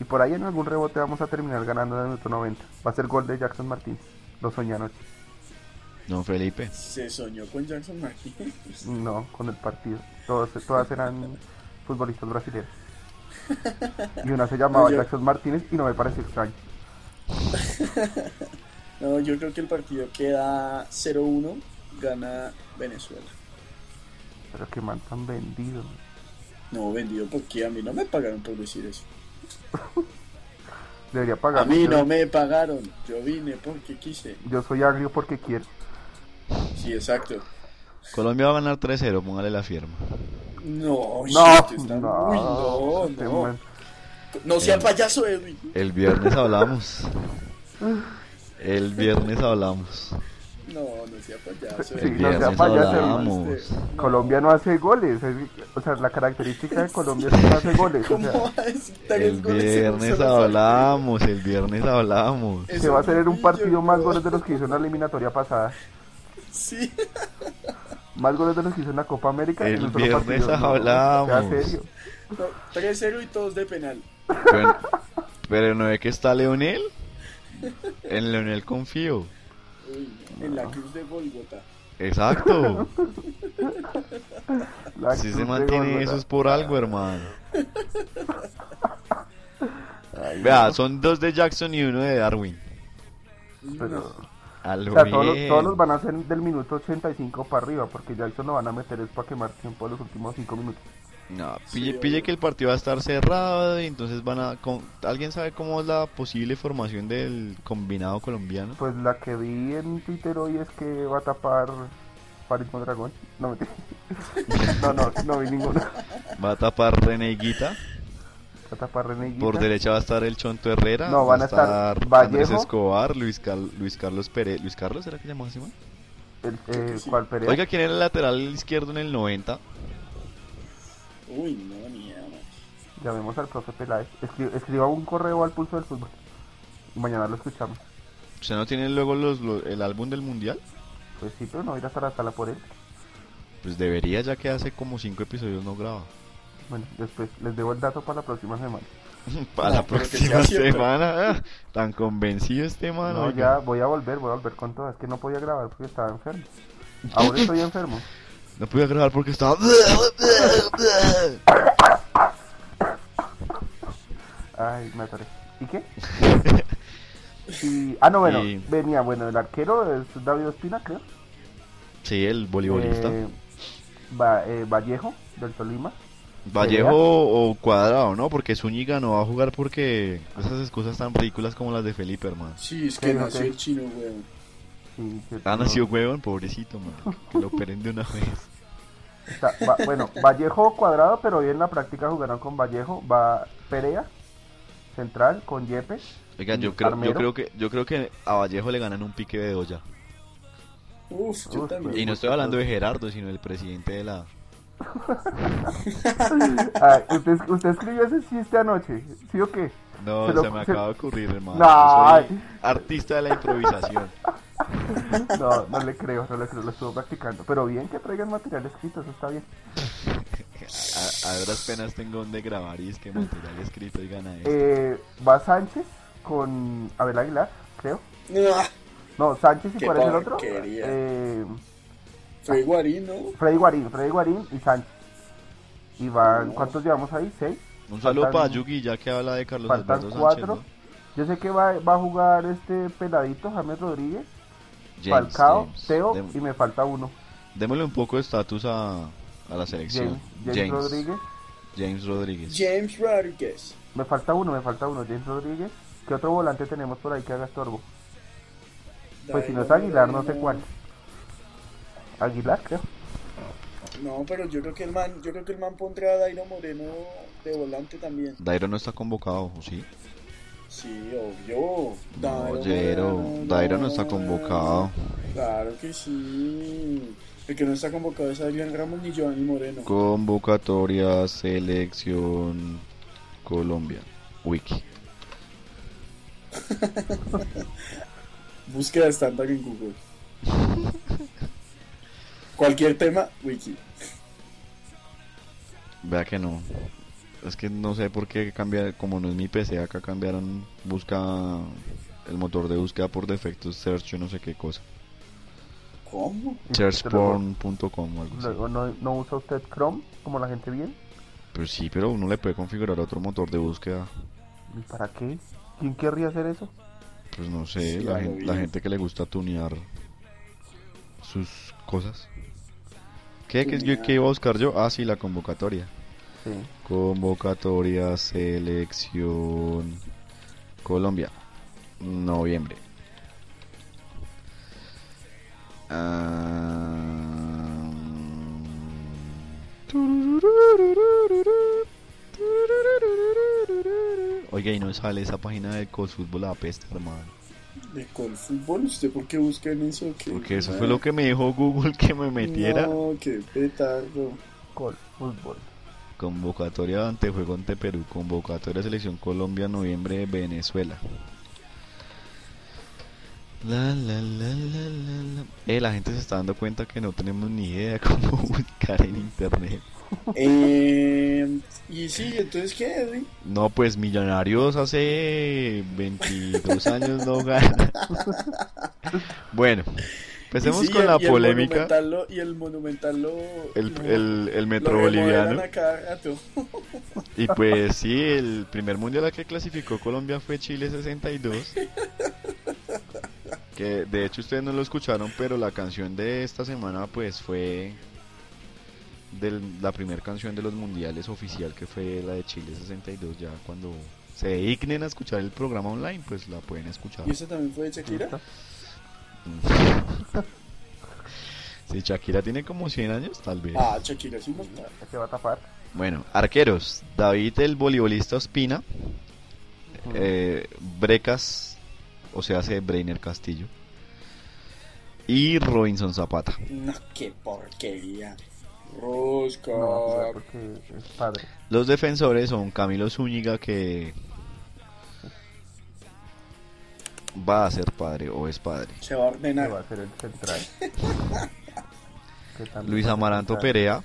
[SPEAKER 4] Y por ahí en algún rebote vamos a terminar ganando en el minuto 90. Va a ser gol de Jackson Martínez. Lo soñé anoche.
[SPEAKER 1] Don Felipe.
[SPEAKER 3] Se soñó con Jackson Martínez.
[SPEAKER 4] No, con el partido. Todos, todas eran futbolistas brasileños. Y una se llamaba. Jackson Martínez y no me parece extraño.
[SPEAKER 3] No, yo creo que el partido queda 0-1, gana Venezuela.
[SPEAKER 4] Pero que man tan vendido.
[SPEAKER 3] No, vendido porque a mí no me pagaron por decir eso.
[SPEAKER 4] Debería pagar.
[SPEAKER 3] A mí no me pagaron, yo vine porque quise.
[SPEAKER 4] Yo soy agrio porque quiero.
[SPEAKER 3] Sí, exacto.
[SPEAKER 1] Colombia va a ganar 3-0, póngale la firma.
[SPEAKER 3] No,
[SPEAKER 4] No,
[SPEAKER 3] shit, está-
[SPEAKER 4] no,
[SPEAKER 3] uy, no,
[SPEAKER 4] este
[SPEAKER 3] no.
[SPEAKER 4] man.
[SPEAKER 3] No sea payaso, Edwin.
[SPEAKER 1] El viernes hablamos. El viernes hablamos.
[SPEAKER 3] No, no sea payaso.
[SPEAKER 4] Sí, no sea payaso.
[SPEAKER 3] No.
[SPEAKER 4] Colombia no hace goles. es- o sea, la característica de Colombia es que no hace goles. O
[SPEAKER 3] ¿Cómo
[SPEAKER 4] sea,
[SPEAKER 3] va a decir tres
[SPEAKER 1] El
[SPEAKER 3] goles en un
[SPEAKER 1] viernes hablamos, el viernes hablamos.
[SPEAKER 4] Se va a hacer un partido más
[SPEAKER 3] no.
[SPEAKER 4] goles de los que hizo en la eliminatoria pasada.
[SPEAKER 3] Sí.
[SPEAKER 4] Más goles de los que hizo en la Copa América.
[SPEAKER 1] El viernes
[SPEAKER 4] partido. No,
[SPEAKER 1] hablamos.
[SPEAKER 4] sea serio.
[SPEAKER 3] No, 3-0 y todos de penal.
[SPEAKER 1] Pero, pero no ve que está Leonel. En Leonel confío.
[SPEAKER 3] Uy, en la cruz de Golgota.
[SPEAKER 1] Exacto.
[SPEAKER 4] La
[SPEAKER 1] Si se mantiene eso es por algo, hermano.
[SPEAKER 4] Ay,
[SPEAKER 1] Vea,
[SPEAKER 4] no.
[SPEAKER 1] son dos de Jackson y uno de Darwin.
[SPEAKER 4] Pero-
[SPEAKER 1] A
[SPEAKER 4] o sea, todos, los-
[SPEAKER 1] bien.
[SPEAKER 4] todos los van a hacer del minuto 85 para arriba, porque Jackson lo van a meter es para quemar tiempo los últimos 5 minutos.
[SPEAKER 1] No, pille, que el partido va a estar cerrado y entonces van a... con- ¿Alguien sabe cómo es la posible formación del combinado colombiano?
[SPEAKER 4] Pues la que vi en Twitter hoy es que va a tapar Farid Mondragón. No, mentira. no, no, no vi ninguna.
[SPEAKER 1] Va a tapar René Higuita.
[SPEAKER 4] Va a tapar René Higuita.
[SPEAKER 1] Por derecha va a estar el Chonto Herrera.
[SPEAKER 4] No,
[SPEAKER 1] va
[SPEAKER 4] van a estar
[SPEAKER 1] Andrés
[SPEAKER 4] Vallejo.
[SPEAKER 1] Escobar, Luis, Cal- Luis Carlos Pérez. ¿Luis Carlos será que llamó así, man?
[SPEAKER 4] El, eh. ¿Cuál Perea?
[SPEAKER 1] Oiga, ¿quién era el lateral izquierdo en el 90?
[SPEAKER 3] Uy, no, ni.
[SPEAKER 4] Llamemos al profe Peláez. Escri- escriba un correo al pulso del fútbol. Y mañana lo escuchamos.
[SPEAKER 1] ¿Usted no tiene luego los, los- el álbum del mundial?
[SPEAKER 4] Pues sí, pero no ir hasta la sala por él.
[SPEAKER 1] Pues debería, ya que hace como cinco episodios no graba.
[SPEAKER 4] Bueno, después les debo el dato para la próxima semana.
[SPEAKER 1] Para
[SPEAKER 3] No,
[SPEAKER 1] la
[SPEAKER 3] pero que
[SPEAKER 1] próxima
[SPEAKER 3] sea
[SPEAKER 1] semana. ah, Tan convencido este man.
[SPEAKER 4] No,
[SPEAKER 1] oiga.
[SPEAKER 4] ya voy a volver, voy a volver con todo. Es que no podía grabar porque estaba enfermo. Ahora estoy enfermo.
[SPEAKER 1] No pude grabar porque estaba.
[SPEAKER 4] Ay, me atoré. ¿Y qué? Y- ah, no, bueno,
[SPEAKER 1] Y-
[SPEAKER 4] venía, bueno, el arquero es David Ospina, creo.
[SPEAKER 1] Sí, el voleibolista.
[SPEAKER 4] Eh, Va- eh, Vallejo, del Tolima.
[SPEAKER 1] Vallejo o Cuadrado, ¿no? Porque Zúñiga no va a jugar porque esas excusas tan ridículas como las de Felipe, hermano.
[SPEAKER 3] Sí, es
[SPEAKER 4] Sí,
[SPEAKER 3] que nació el chino, weón.
[SPEAKER 4] Sí, que
[SPEAKER 1] Ah, nació huevón, pobrecito, man. Que lo operen de una vez.
[SPEAKER 4] Está- va- bueno, Vallejo cuadrado, pero hoy en la práctica jugaron con Vallejo. Va Perea, central, con Yepes.
[SPEAKER 1] Oiga, yo creo, yo creo que yo creo que a Vallejo le ganan un pique de olla.
[SPEAKER 3] Uf, yo
[SPEAKER 4] Uf,
[SPEAKER 3] también.
[SPEAKER 1] Y no estoy hablando de Gerardo, sino del presidente de la.
[SPEAKER 4] Ah, ¿usted, ¿Usted escribió ese chiste anoche? ¿Sí o qué?
[SPEAKER 1] No,
[SPEAKER 4] Se lo-
[SPEAKER 1] me acaba de ocurrir, hermano. Yo soy artista de la improvisación.
[SPEAKER 4] No, no le creo, no le creo, lo estuvo practicando. Pero bien que traigan material escrito, eso está bien.
[SPEAKER 1] A, a duras penas tengo donde grabar y es que material escrito y gana esto.
[SPEAKER 4] Eh, va Sánchez con Abel Aguilar, creo.
[SPEAKER 3] Ah,
[SPEAKER 4] No, Sánchez y cuál es el otro? Eh,
[SPEAKER 3] Fue Guarín, ¿no?
[SPEAKER 4] Freddy Guarín, Freddy Guarín y Sánchez. Y van,
[SPEAKER 3] No.
[SPEAKER 4] ¿cuántos llevamos ahí? ¿Seis?
[SPEAKER 1] Un saludo para Yugi ya que habla de Carlos
[SPEAKER 4] Faltan
[SPEAKER 1] Alberto
[SPEAKER 4] cuatro.
[SPEAKER 1] Sánchez.
[SPEAKER 4] Yo sé que va, va a jugar este peladito, James Rodríguez, Falcao,
[SPEAKER 1] James.
[SPEAKER 4] Teo
[SPEAKER 1] Dem-
[SPEAKER 4] y me falta uno.
[SPEAKER 1] démosle un poco de estatus a, a la selección.
[SPEAKER 4] James, James Rodríguez.
[SPEAKER 1] James Rodríguez.
[SPEAKER 3] James Rodriguez.
[SPEAKER 4] Me falta uno, me falta uno, James Rodríguez. ¿Qué otro volante tenemos por ahí que haga estorbo? Pues si no es Aguilar, no sé cuál. Aguilar, creo.
[SPEAKER 3] No, pero yo creo que el man, yo creo que el man pondrá a Dairo Moreno de volante también.
[SPEAKER 1] Dairo no está convocado, ¿o sí?
[SPEAKER 3] Sí, obvio.
[SPEAKER 1] No, Dairo, Dairo no está convocado.
[SPEAKER 3] Claro que sí. El que no está convocado es Adrián Ramos ni Giovanni Moreno.
[SPEAKER 1] Convocatoria Selección Colombia. Wiki.
[SPEAKER 3] Búsqueda estándar en Google. Cualquier tema, wiki.
[SPEAKER 1] Vea que no. Es que no sé por qué cambiar, como no es mi PC, acá cambiaron, busca el motor de búsqueda por defecto, search no sé qué cosa.
[SPEAKER 3] ¿Cómo?
[SPEAKER 1] Searchporn.com o algo así.
[SPEAKER 4] ¿no, ¿no usa usted Chrome como la gente bien?
[SPEAKER 1] Pues sí, pero uno le puede configurar otro motor de búsqueda.
[SPEAKER 4] ¿Y para qué? ¿Quién querría hacer eso?
[SPEAKER 1] Pues no sé,
[SPEAKER 3] Sí,
[SPEAKER 1] la, gente que le gusta tunear sus cosas. ¿Qué, ¿Qué, yo, ¿Qué iba a buscar yo? Ah, sí, la convocatoria.
[SPEAKER 4] Sí.
[SPEAKER 1] Convocatoria Selección Colombia. Noviembre. Ah, Oiga, y no sale esa página de Cosfútbol a pesta, hermano.
[SPEAKER 3] ¿De con fútbol? ¿Usted por qué busca en eso? ¿Qué?
[SPEAKER 1] Porque eso fue lo que me dijo Google que me metiera.
[SPEAKER 3] No, qué petardo.
[SPEAKER 4] Col, fútbol.
[SPEAKER 1] Convocatoria ante juego ante Perú. Convocatoria selección Colombia, noviembre, Venezuela. La, la, la, la, la, la. Eh, la gente se está dando cuenta que no tenemos ni idea cómo buscar en internet.
[SPEAKER 3] Eh, y sí, entonces ¿qué, Edwin?
[SPEAKER 1] No, pues Millonarios hace 22 años no gana. bueno, empecemos
[SPEAKER 3] sí,
[SPEAKER 1] con la
[SPEAKER 3] el- y el
[SPEAKER 1] polémica.
[SPEAKER 3] Lo- y el monumental lo.
[SPEAKER 1] El,
[SPEAKER 3] lo-
[SPEAKER 1] el, el metro boliviano. Y pues sí, el primer mundial al que clasificó Colombia fue Chile 62. Que de hecho ustedes no lo escucharon, pero la canción de esta semana pues fue del- la primera canción de los mundiales oficial que fue la de Chile 62. Ya cuando se dignen a escuchar el programa online, pues la pueden escuchar.
[SPEAKER 3] ¿Y eso también fue de Shakira?
[SPEAKER 1] Si Shakira tiene como 100 años, tal vez.
[SPEAKER 3] Ah, Shakira.
[SPEAKER 4] ¿Qué se va a tapar?
[SPEAKER 1] Bueno, arqueros. David el voleibolista Ospina. eh, Brecas, o sea, hace Breiner Castillo. Y Robinson Zapata.
[SPEAKER 3] No, qué porquería. Rosca.
[SPEAKER 4] No, o sea, porque es padre.
[SPEAKER 1] Los defensores son Camilo Zúñiga, que va a ser padre o es padre.
[SPEAKER 3] Se va a ordenar.
[SPEAKER 4] va a ser el central.
[SPEAKER 1] Luis Amaranto. Perea,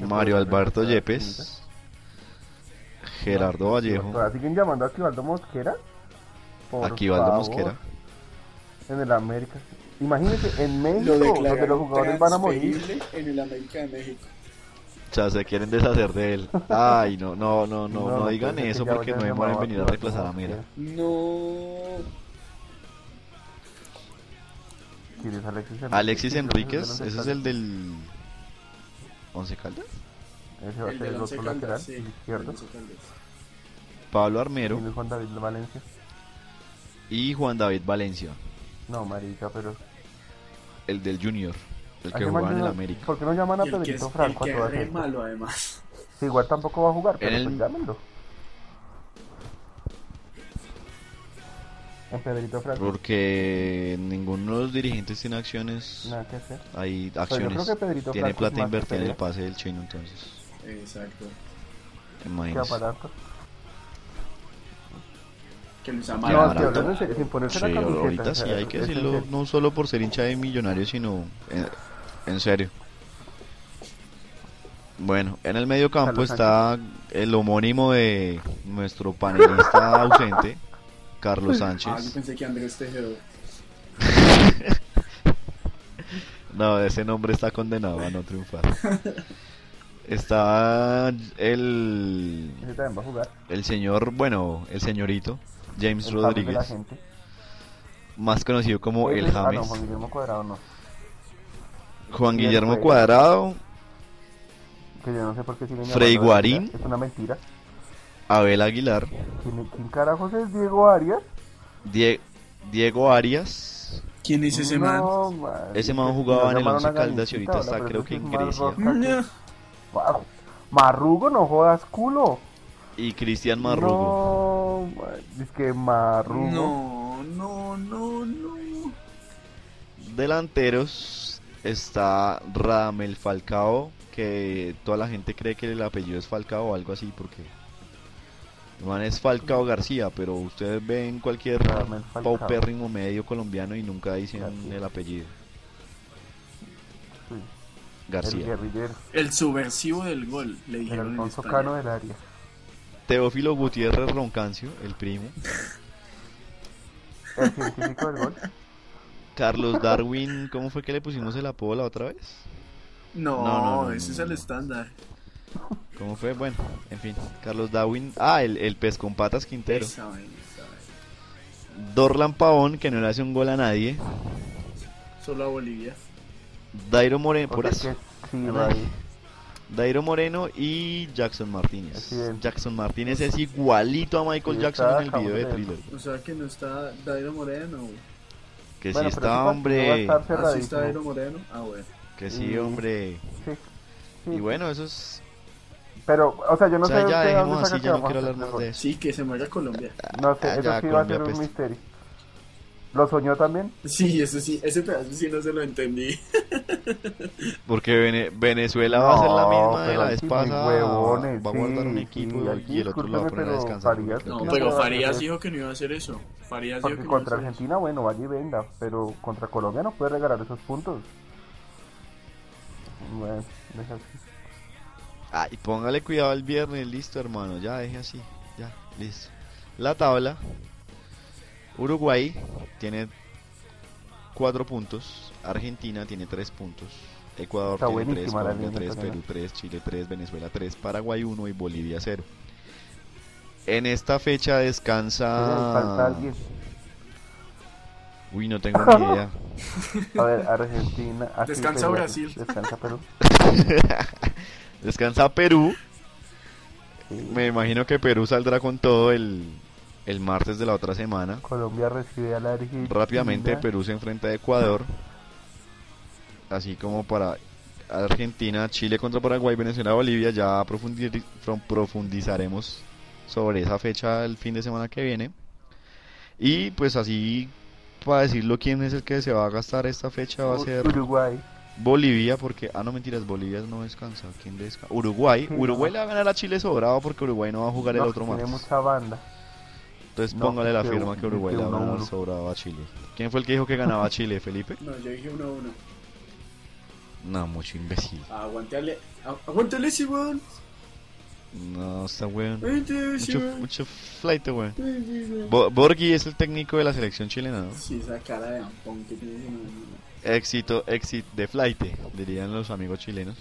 [SPEAKER 1] Mario Alberto Yepes, Gerardo Vallejo,
[SPEAKER 4] ¿Todavía siguen llamando a Aquivaldo Mosquera? Por
[SPEAKER 1] Aquivaldo
[SPEAKER 4] favor.
[SPEAKER 1] Mosquera.
[SPEAKER 4] En el América. Imagínense, en México,
[SPEAKER 3] Lo
[SPEAKER 4] donde los jugadores van a morir.
[SPEAKER 3] en el América de México.
[SPEAKER 1] O sea, se quieren deshacer de él. Ay, no, no, no, no, no, digan eso porque no demoran en venir a reemplazar a Mera.
[SPEAKER 3] No.
[SPEAKER 4] ¿Quién es Alexis Enríquez?
[SPEAKER 1] Alexis Enríquez,
[SPEAKER 4] ese
[SPEAKER 1] es el del Once Caldas.
[SPEAKER 4] Ese va a ser el otro lateral, izquierdo.
[SPEAKER 1] Pablo Armero
[SPEAKER 4] ¿Quién es Juan David Valencia?
[SPEAKER 1] y Juan David Valencia,
[SPEAKER 4] No, marica, pero...
[SPEAKER 1] el del Junior, el que jugaba en el América.
[SPEAKER 4] ¿Por qué no llaman a
[SPEAKER 3] el que es,
[SPEAKER 4] Pedrito
[SPEAKER 3] el
[SPEAKER 4] Franco
[SPEAKER 3] que es re
[SPEAKER 4] esto?
[SPEAKER 3] malo además.
[SPEAKER 4] Sí, igual tampoco va a jugar, pero
[SPEAKER 1] En el-
[SPEAKER 4] pues llámenlo. En Pedrito Franco.
[SPEAKER 1] Porque ninguno de los dirigentes tiene acciones.
[SPEAKER 4] Nada que hacer.
[SPEAKER 1] Hay
[SPEAKER 4] yo
[SPEAKER 1] acciones.
[SPEAKER 4] creo que Pedrito
[SPEAKER 1] Tiene
[SPEAKER 4] Franco es
[SPEAKER 1] plata invertida en el pase del chino, entonces.
[SPEAKER 3] Exacto.
[SPEAKER 4] Aparato.
[SPEAKER 3] Que
[SPEAKER 1] No,
[SPEAKER 4] No,
[SPEAKER 3] amaran.
[SPEAKER 4] estoy hablando en serio, sin ponerse
[SPEAKER 1] Sí,
[SPEAKER 4] la camiseta.
[SPEAKER 1] ahorita sí hay que decirlo, no solo por ser hincha de millonarios, sino en, en serio. Bueno, en el medio campo está el homónimo de nuestro panelista ausente, Carlos
[SPEAKER 3] Ah, yo
[SPEAKER 1] Sánchez.
[SPEAKER 3] pensé que Andrés.
[SPEAKER 1] No, ese nombre está condenado a no triunfar. Está el,
[SPEAKER 4] Ese también va a jugar.
[SPEAKER 1] el señor, bueno, el señorito, James
[SPEAKER 4] El James de la
[SPEAKER 1] Rodríguez,
[SPEAKER 4] gente.
[SPEAKER 1] más conocido como el
[SPEAKER 4] Ese- ah, no,
[SPEAKER 1] James.
[SPEAKER 4] Juan Guillermo Cuadrado no.
[SPEAKER 1] Juan Guillermo. Cuadrado,
[SPEAKER 4] Que yo no sé por qué siguen la
[SPEAKER 1] Guarín.
[SPEAKER 4] Es una mentira.
[SPEAKER 1] Abel Aguilar,
[SPEAKER 4] ¿Quién, quién carajos es Diego Arias?
[SPEAKER 1] Die- Diego Arias.
[SPEAKER 3] ¿Quién es ese man?
[SPEAKER 4] No, man.
[SPEAKER 1] Ese man jugaba en el Once Caldas y ahorita está, creo que en Grecia.
[SPEAKER 3] No.
[SPEAKER 4] Marrugo, no jodas culo.
[SPEAKER 1] Y Cristian Marrugo.
[SPEAKER 4] No, es que Marrugo.
[SPEAKER 3] No, no, no, no.
[SPEAKER 1] Delanteros está Radamel Falcao, que toda la gente cree que el apellido es Falcao o algo así, porque el man es Falcao García, pero ustedes ven cualquier paupérrimo medio colombiano y nunca dicen
[SPEAKER 4] García.
[SPEAKER 1] el apellido.
[SPEAKER 4] Sí, el
[SPEAKER 1] García.
[SPEAKER 3] El subversivo del gol, le
[SPEAKER 4] El
[SPEAKER 3] dijeron en
[SPEAKER 4] Alfonso. Cano del área.
[SPEAKER 1] Teófilo Gutiérrez Roncancio, el primo.
[SPEAKER 4] El científico del gol.
[SPEAKER 1] Carlos Darwin, ¿cómo fue que le pusimos el apodo la otra vez?
[SPEAKER 3] No,
[SPEAKER 1] No, no, no,
[SPEAKER 3] ese
[SPEAKER 1] no,
[SPEAKER 3] es el
[SPEAKER 1] no.
[SPEAKER 3] estándar.
[SPEAKER 1] ¿Cómo fue? Bueno, en fin. Carlos Darwin. Ah, el, el pez con patas Quintero.
[SPEAKER 3] Esa vaina, esa vaina.
[SPEAKER 1] Dorlan Pavón, que no le hace un gol a nadie.
[SPEAKER 3] Solo a Bolivia.
[SPEAKER 1] Dairo Moreno, por eso.
[SPEAKER 4] sí.
[SPEAKER 1] Dairo Moreno y Jackson Martínez. Jackson Martínez es igualito a Michael
[SPEAKER 4] Sí,
[SPEAKER 1] Jackson en el video de thriller.
[SPEAKER 3] O sea que no está Dairo Moreno. güey.
[SPEAKER 1] Que
[SPEAKER 4] Bueno,
[SPEAKER 1] sí
[SPEAKER 4] pero
[SPEAKER 1] está, hombre.
[SPEAKER 4] estar
[SPEAKER 3] Ah, sí está. Dairo Moreno. Ah, bueno.
[SPEAKER 1] Que sí,
[SPEAKER 4] Mm.
[SPEAKER 1] hombre.
[SPEAKER 4] Sí, sí.
[SPEAKER 1] Y bueno, eso es.
[SPEAKER 4] Pero, o sea, yo no
[SPEAKER 1] o sea,
[SPEAKER 4] sé
[SPEAKER 1] ya dejemos así,
[SPEAKER 4] que
[SPEAKER 1] ya no quiero hablar más de eso.
[SPEAKER 3] Sí, que se muera Colombia.
[SPEAKER 4] No sé,
[SPEAKER 1] Ah,
[SPEAKER 4] eso
[SPEAKER 1] ya,
[SPEAKER 4] sí va a
[SPEAKER 1] Colombia
[SPEAKER 4] ser un
[SPEAKER 1] apesta.
[SPEAKER 4] misterio. ¿Lo soñó también?
[SPEAKER 3] Sí, eso sí, ese pedazo sí no se lo entendí.
[SPEAKER 1] Porque Vene- Venezuela va a ser la misma de la vez pasada.
[SPEAKER 4] huevones,
[SPEAKER 1] va a guardar
[SPEAKER 4] sí,
[SPEAKER 1] un
[SPEAKER 4] sí,
[SPEAKER 1] equipo
[SPEAKER 4] aquí
[SPEAKER 1] y el otro lo va a poner a descansar.
[SPEAKER 4] pero Farías
[SPEAKER 3] No,
[SPEAKER 1] que-
[SPEAKER 3] pero Farías dijo que no iba a hacer eso. Farías dijo
[SPEAKER 4] Porque
[SPEAKER 3] que no iba a
[SPEAKER 4] contra
[SPEAKER 3] eso.
[SPEAKER 4] Argentina, bueno, vaya y venga, pero contra Colombia no puede regalar esos puntos. Bueno, deja así.
[SPEAKER 1] Ay, póngale cuidado el viernes, listo, hermano. Ya, deje así. Ya, listo. La tabla. Uruguay tiene 4 puntos. Argentina tiene 3 puntos. Ecuador
[SPEAKER 4] Está
[SPEAKER 1] tiene 3,
[SPEAKER 4] buenísima la
[SPEAKER 1] Colombia
[SPEAKER 4] línea
[SPEAKER 1] 3,
[SPEAKER 4] italiana.
[SPEAKER 1] Perú 3, Chile 3, Venezuela 3, Paraguay 1 y Bolivia 0. En esta fecha descansa.
[SPEAKER 4] falta alguien.
[SPEAKER 1] Uy, no tengo ni idea.
[SPEAKER 4] A ver, Argentina. ah,
[SPEAKER 3] Descansa
[SPEAKER 4] Perú,
[SPEAKER 3] Brasil.
[SPEAKER 4] Descansa Perú.
[SPEAKER 1] Descansa Perú.
[SPEAKER 4] Sí.
[SPEAKER 1] Me imagino que Perú saldrá con todo el, el martes de la otra semana.
[SPEAKER 4] Colombia recibe a la Argentina.
[SPEAKER 1] Rápidamente Perú se enfrenta a Ecuador. Así como para Argentina, Chile contra Paraguay, Venezuela, Bolivia. Ya profundi- pro- profundizaremos sobre esa fecha el fin de semana que viene. Y pues así, para decirlo quién es el que se va a gastar esta fecha, va a ser
[SPEAKER 4] Uruguay.
[SPEAKER 1] Bolivia, porque, ah no mentiras, Bolivia no descansa. ¿Quién descansa? Uruguay. Uruguay le va a ganar a Chile sobrado porque Uruguay no va a jugar el
[SPEAKER 4] No,
[SPEAKER 1] otro
[SPEAKER 4] tiene
[SPEAKER 1] martes.
[SPEAKER 4] mucha banda.
[SPEAKER 1] Entonces
[SPEAKER 4] No,
[SPEAKER 1] póngale la
[SPEAKER 4] que
[SPEAKER 1] firma que Uruguay
[SPEAKER 4] que
[SPEAKER 1] le va a
[SPEAKER 4] uno,
[SPEAKER 1] ganar
[SPEAKER 4] uno.
[SPEAKER 1] sobrado a Chile. ¿Quién fue el que dijo que ganaba a Chile, Felipe?
[SPEAKER 3] No, yo dije 1 a 1.
[SPEAKER 1] No, mucho imbécil.
[SPEAKER 3] Aguántale. agu- Aguántale, Simón.
[SPEAKER 1] No, está weón. Mucho, flight, weón. Bo- Borghi es el técnico de la selección chilena, ¿no?
[SPEAKER 3] Sí, esa cara de ampón que tiene ese.
[SPEAKER 1] Éxito, éxito de flight, dirían los amigos chilenos.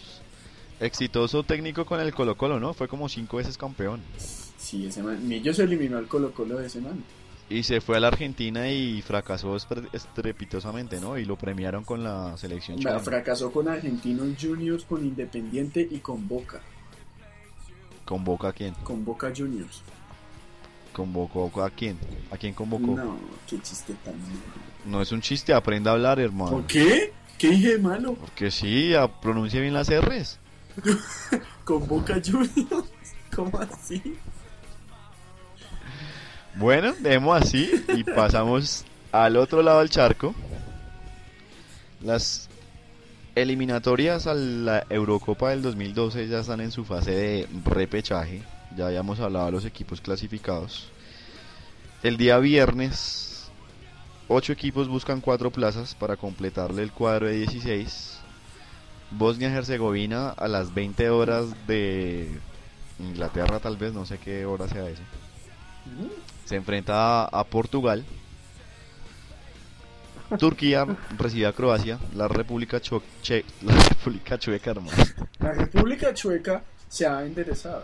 [SPEAKER 1] Exitoso técnico con el Colo Colo, ¿no? Fue como cinco veces campeón.
[SPEAKER 3] Sí, ese man. Millo se eliminó al Colo Colo de ese man.
[SPEAKER 1] Y se fue a la Argentina y fracasó estre- estrepitosamente, ¿no? Y lo premiaron con la selección chilena.
[SPEAKER 3] Fracasó con Argentinos Juniors, con Independiente y con Boca.
[SPEAKER 1] ¿Convoca a quién?
[SPEAKER 3] Con Boca Juniors.
[SPEAKER 1] ¿Convocó a quién? ¿A quién convocó? No,
[SPEAKER 3] No, qué chiste tan malo.
[SPEAKER 1] es un chiste, aprenda a hablar, hermano.
[SPEAKER 3] ¿Por qué? ¿Qué dije malo?
[SPEAKER 1] Porque sí, pronuncia bien las R's.
[SPEAKER 3] Con Boca Juniors. ¿Cómo así?
[SPEAKER 1] Bueno, dejemos así y pasamos al otro lado del charco. Las eliminatorias a la Eurocopa del 2012 ya están en su fase de repechaje. Ya habíamos hablado de los equipos clasificados. El día viernes, ocho equipos buscan cuatro plazas para completarle el cuadro de 16. Bosnia-Herzegovina a las 20 horas de Inglaterra, tal vez, no sé qué hora sea eso. Se enfrenta a, a Portugal. Turquía recibe a Croacia. La República, Cho- Che- la República Chueca, hermano.
[SPEAKER 3] La República Chueca se ha interesado.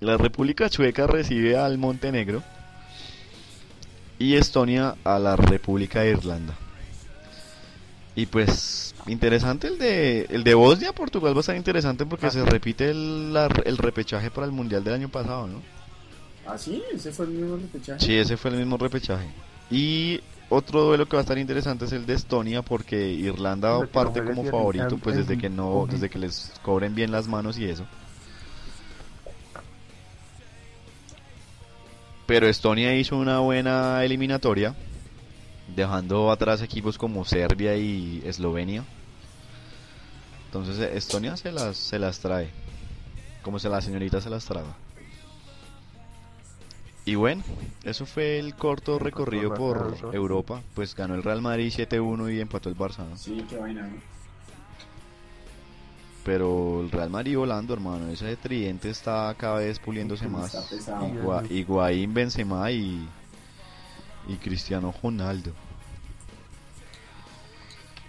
[SPEAKER 1] La República Chueca recibe al Montenegro y Estonia a la República de Irlanda. Y pues interesante el de el de Bosnia, Portugal va a estar interesante porque se repite el, la- el repechaje para el Mundial del año pasado, ¿no?
[SPEAKER 3] ¿Ah, sí? ¿Ese fue el mismo repechaje?
[SPEAKER 1] Sí, ese fue el mismo repechaje. Y otro duelo que va a estar interesante es el de Estonia porque Irlanda
[SPEAKER 4] no
[SPEAKER 1] parte como favorito
[SPEAKER 4] en-
[SPEAKER 1] pues desde que no desde que les cobren bien las manos y eso. Pero Estonia hizo una buena eliminatoria dejando atrás equipos como Serbia y Eslovenia. Entonces Estonia se las se las trae. Como se la señorita se las traga. Y bueno, eso fue el corto recorrido por. Europa. Pues ganó el Real Madrid 7-1 y empató el Barça. ¿no?
[SPEAKER 3] Sí, qué vaina, ¿no?
[SPEAKER 1] Pero el Real Madrid volando, hermano. Ese tridente está cada vez puliéndose más.
[SPEAKER 3] Está pesado.
[SPEAKER 1] Igua- Higuaín, Benzema y, y Cristiano Ronaldo.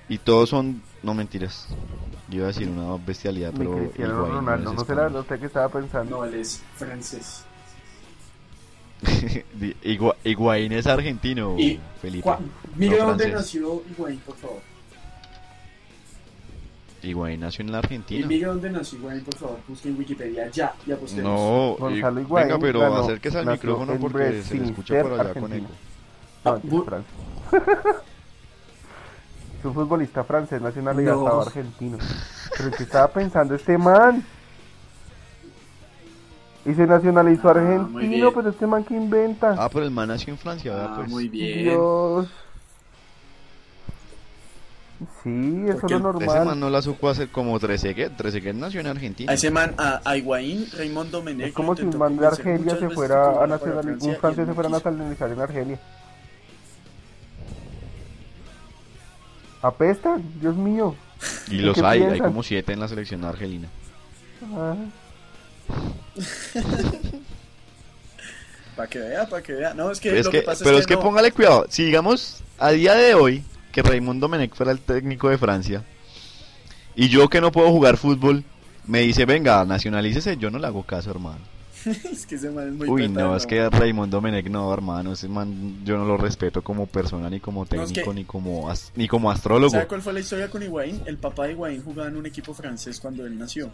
[SPEAKER 1] Y todos son, no mentiras. Yo iba a decir una bestialidad,
[SPEAKER 4] Mi
[SPEAKER 1] pero
[SPEAKER 4] Cristiano
[SPEAKER 1] Higuaín no
[SPEAKER 4] Ronaldo,
[SPEAKER 1] es
[SPEAKER 4] no sé la verdad usted que estaba pensando.
[SPEAKER 3] No, él es francés.
[SPEAKER 1] Higua- Higuaín es argentino,
[SPEAKER 3] Y
[SPEAKER 1] Felipe.
[SPEAKER 3] Mire
[SPEAKER 1] no
[SPEAKER 3] dónde nació Higuaín, por favor.
[SPEAKER 1] Higuaín nació en la
[SPEAKER 3] Y
[SPEAKER 1] Argentina.
[SPEAKER 3] mire dónde nació Higuaín, por favor. Busque en Wikipedia ya y apostemos.
[SPEAKER 1] No,
[SPEAKER 4] Gonzalo
[SPEAKER 1] y-
[SPEAKER 4] Higuaín
[SPEAKER 1] venga, pero
[SPEAKER 4] ganó-
[SPEAKER 1] acérquese al micrófono porque se le escucha por allá con eco.
[SPEAKER 4] No,
[SPEAKER 3] Ah.
[SPEAKER 4] Es un futbolista francés, nacionalidad
[SPEAKER 3] No.
[SPEAKER 4] estaba argentino. Pero que estaba pensando este man. Y se nacionalizó
[SPEAKER 3] Ah,
[SPEAKER 4] argentino, pero este man que inventa.
[SPEAKER 1] Ah, pero el man nació en Francia, ¿verdad?
[SPEAKER 3] Ah,
[SPEAKER 1] Pues.
[SPEAKER 3] muy bien.
[SPEAKER 4] Dios. Sí, eso
[SPEAKER 3] Porque
[SPEAKER 4] es lo
[SPEAKER 3] el-
[SPEAKER 1] Ese
[SPEAKER 4] normal.
[SPEAKER 1] man no la supo hacer como Trezeguet. Trezeguet nació en Argentina.
[SPEAKER 3] A ese man, a, a Higuaín, Raymond Domenech.
[SPEAKER 4] Es como si un man de Argelia se fuera a nacionalizar,
[SPEAKER 3] Francia
[SPEAKER 4] un francés se fuera a nacionalizar en Argelia. Apestan, Dios mío.
[SPEAKER 1] Y
[SPEAKER 4] ¿En
[SPEAKER 1] los hay, hay como siete en la selección argelina.
[SPEAKER 4] Ah,
[SPEAKER 3] Para que vea, para que vea. No, es que
[SPEAKER 1] Es
[SPEAKER 3] lo
[SPEAKER 1] que,
[SPEAKER 3] que pasa
[SPEAKER 1] pero
[SPEAKER 3] es
[SPEAKER 1] es
[SPEAKER 3] que, no.
[SPEAKER 1] póngale cuidado. Si digamos a día de hoy que Raymond Domenech fuera el técnico de Francia y yo que no puedo jugar fútbol me dice, venga, nacionalícese, yo no le hago caso, hermano.
[SPEAKER 3] es que ese man es muy
[SPEAKER 1] Uy,
[SPEAKER 3] petado,
[SPEAKER 1] no, es que Raymond Domenech no, hermano. Ese man yo no lo respeto como persona, ni como
[SPEAKER 3] es que-
[SPEAKER 1] técnico, ni, como as- ni como astrólogo.
[SPEAKER 3] ¿Sabe cuál fue la historia con Higuaín? El papá de Higuaín jugaba en un equipo francés cuando él nació.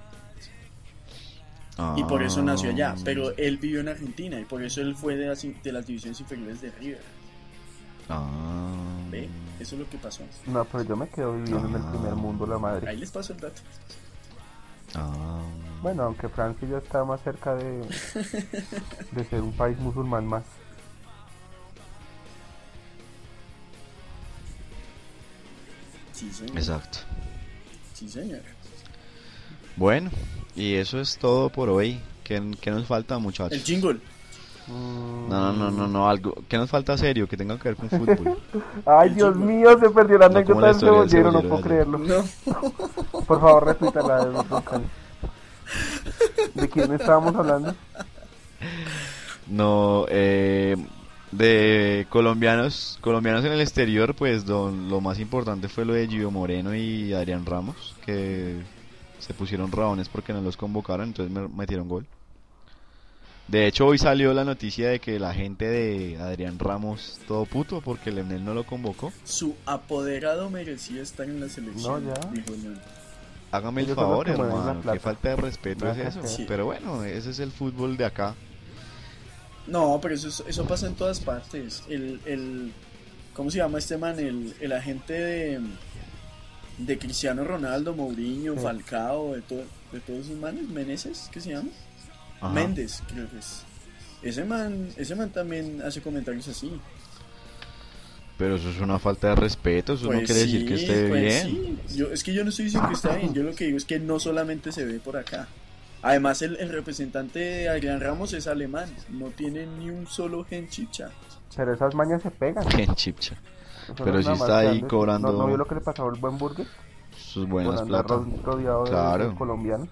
[SPEAKER 3] Y por eso nació allá.
[SPEAKER 1] Ah.
[SPEAKER 3] Pero él vivió en Argentina y por eso él fue de las, de las divisiones inferiores de River.
[SPEAKER 1] Ah.
[SPEAKER 3] ¿Ve? Eso es lo que pasó.
[SPEAKER 4] no, pero yo me quedo viviendo en el
[SPEAKER 1] Ah.
[SPEAKER 4] primer mundo, la madre.
[SPEAKER 3] Ahí les paso el dato.
[SPEAKER 1] Ah.
[SPEAKER 4] Bueno, aunque Francia ya está más cerca de, de ser un país musulmán más.
[SPEAKER 3] Sí, señor.
[SPEAKER 1] Exacto.
[SPEAKER 3] Sí, señor.
[SPEAKER 1] Bueno, y eso es todo por hoy. ¿Qué, qué nos falta, muchachos?
[SPEAKER 3] El jingle.
[SPEAKER 4] Mm.
[SPEAKER 1] No, no, no, no, no, algo. ¿Qué nos falta serio? Que tenga que ver con fútbol.
[SPEAKER 4] Ay,
[SPEAKER 3] El
[SPEAKER 4] Dios
[SPEAKER 3] jingle.
[SPEAKER 4] mío, se perdió la anécdota del cebollero, no puedo creerlo.
[SPEAKER 3] No.
[SPEAKER 4] Por favor, repítala de. ¿De quién estábamos hablando?
[SPEAKER 1] No, eh, de colombianos, colombianos en el exterior, pues don- lo más importante fue lo de Gio Moreno y Adrián Ramos, que se pusieron raones porque no los convocaron, entonces me metieron gol. De hecho, hoy salió la noticia de que la gente de Adrián Ramos todo puto porque Leonel no lo convocó.
[SPEAKER 3] Su apoderado merecía estar en la selección.
[SPEAKER 4] No, ya.
[SPEAKER 3] dijo.
[SPEAKER 1] Hágame el
[SPEAKER 4] Ellos
[SPEAKER 1] favor, hermano, qué falta de respeto es eso.
[SPEAKER 3] sí.
[SPEAKER 1] Pero bueno, ese es el fútbol de acá.
[SPEAKER 3] No, pero eso, es- eso pasa en todas partes. El, el, ¿Cómo se llama este man? El, el agente de, de Cristiano Ronaldo, Mourinho,
[SPEAKER 4] Sí.
[SPEAKER 3] Falcao, de, todo, de todos esos manes. ¿Meneses? ¿Qué se llama?
[SPEAKER 1] Ajá.
[SPEAKER 3] Méndez, creo que es. Ese man, ese man también hace comentarios así.
[SPEAKER 1] Pero eso es una falta de respeto, eso no quiere decir que esté
[SPEAKER 3] pues
[SPEAKER 1] bien.
[SPEAKER 3] sí. Yo, es que yo no estoy diciendo que está bien, yo lo que digo es que no solamente se ve por acá. Además, el, el representante de Adrián Ramos es alemán, no tiene ni un solo gen chicha.
[SPEAKER 4] Pero esas mañas se pegan.
[SPEAKER 1] En chipcha. Pero sí
[SPEAKER 4] más
[SPEAKER 1] está ahí cobrando-
[SPEAKER 4] ¿No, no vio lo que le pasó al buen burger?
[SPEAKER 1] Sus buenas
[SPEAKER 4] andar
[SPEAKER 1] plata.
[SPEAKER 4] ro- rodeado de-
[SPEAKER 1] Claro.
[SPEAKER 4] de colombianos.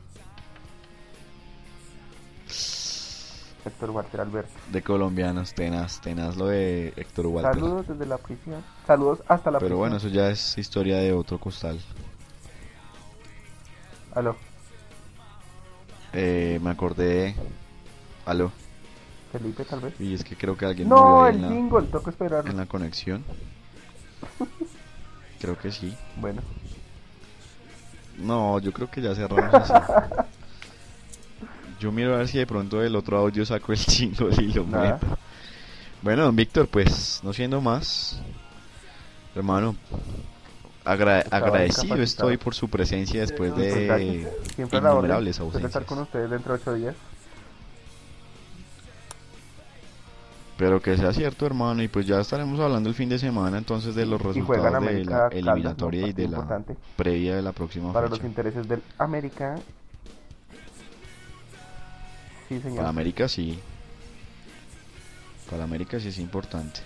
[SPEAKER 4] Héctor Walter Alberto.
[SPEAKER 1] De colombianos, tenaz, tenaz lo de Héctor Walter.
[SPEAKER 4] Saludos desde la prisión. Saludos hasta la
[SPEAKER 1] Pero
[SPEAKER 4] prisión.
[SPEAKER 1] bueno, eso ya es historia de otro costal.
[SPEAKER 4] Aló,
[SPEAKER 1] Eh, me acordé. Aló.
[SPEAKER 4] Felipe tal vez.
[SPEAKER 1] Y es que creo que alguien
[SPEAKER 4] No,
[SPEAKER 1] murió
[SPEAKER 4] el
[SPEAKER 1] la,
[SPEAKER 4] jingle, toca esperar.
[SPEAKER 1] en la conexión. Creo que sí.
[SPEAKER 4] Bueno,
[SPEAKER 1] No, yo creo que ya cerramos así. Yo miro a ver si de pronto del otro audio saco el jingle y lo meto. Bueno, don Víctor, pues no siendo más, hermano, agra-
[SPEAKER 4] Estaba
[SPEAKER 1] agradecido estoy por su presencia después de
[SPEAKER 4] siempre
[SPEAKER 1] innumerables
[SPEAKER 4] Espero estar
[SPEAKER 1] ausencias.
[SPEAKER 4] con ustedes dentro de ocho días.
[SPEAKER 1] Pero que sea cierto, hermano, y pues ya estaremos hablando el fin de semana entonces de los resultados de la eliminatoria y de la previa de la próxima
[SPEAKER 4] Para
[SPEAKER 1] fecha.
[SPEAKER 4] los intereses del América. Sí,
[SPEAKER 1] Para
[SPEAKER 4] señor.
[SPEAKER 1] América sí. Para América sí es importante.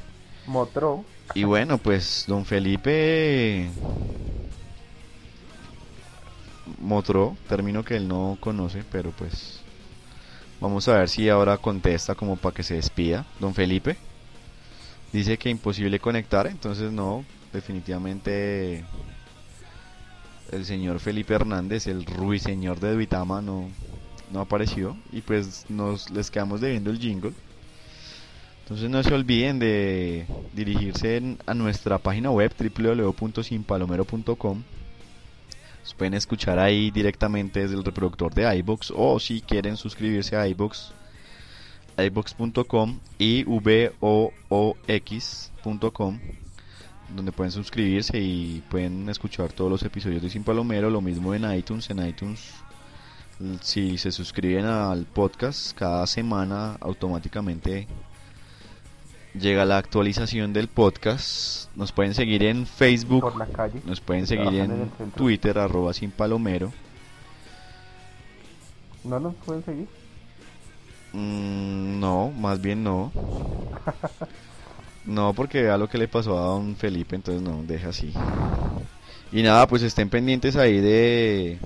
[SPEAKER 4] Motro.
[SPEAKER 1] Y bueno, pues don Felipe mostró, término que él no conoce, pero pues vamos a ver si ahora contesta como para que se despida. Don Felipe dice que imposible conectar, entonces no, definitivamente el señor Felipe Hernández, el ruiseñor de Duitama, no, no apareció y pues nos les quedamos debiendo el jingle. Entonces no se olviden de dirigirse a nuestra página web www.sinpalomero.com. Pueden escuchar ahí directamente desde el reproductor de iBox o si quieren suscribirse a iBox, iBox.com y voox.com donde pueden suscribirse y pueden escuchar todos los episodios de Sin Palomero, lo mismo en iTunes, en iTunes si se suscriben al podcast cada semana automáticamente llega la actualización del podcast. Nos pueden seguir en
[SPEAKER 4] Por
[SPEAKER 1] Facebook,
[SPEAKER 4] la calle.
[SPEAKER 1] nos pueden seguir
[SPEAKER 4] en.
[SPEAKER 1] Twitter, arroba sin palomero.
[SPEAKER 4] ¿No nos pueden seguir?
[SPEAKER 1] Mm, no, más bien no. No, porque vea lo que le pasó a don Felipe, entonces no, deja así. Y nada, pues estén pendientes ahí de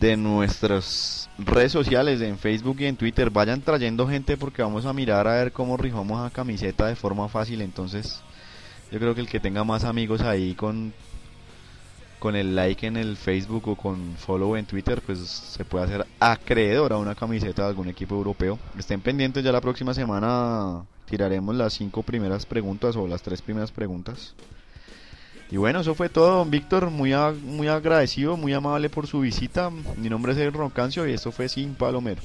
[SPEAKER 1] de nuestras redes sociales, en Facebook y en Twitter. Vayan trayendo gente porque vamos a mirar a ver cómo rifamos a camiseta de forma fácil. Entonces, yo creo que el que tenga más amigos ahí con con el like en el Facebook o con follow en Twitter, pues se puede hacer acreedor a una camiseta de algún equipo europeo. Estén pendientes, ya la próxima semana tiraremos las cinco primeras preguntas o las tres primeras preguntas. Y bueno, eso fue todo, don Víctor. Muy, muy agradecido, muy amable por su visita. Mi nombre es Edwin Roncancio y esto fue Sin Palomero.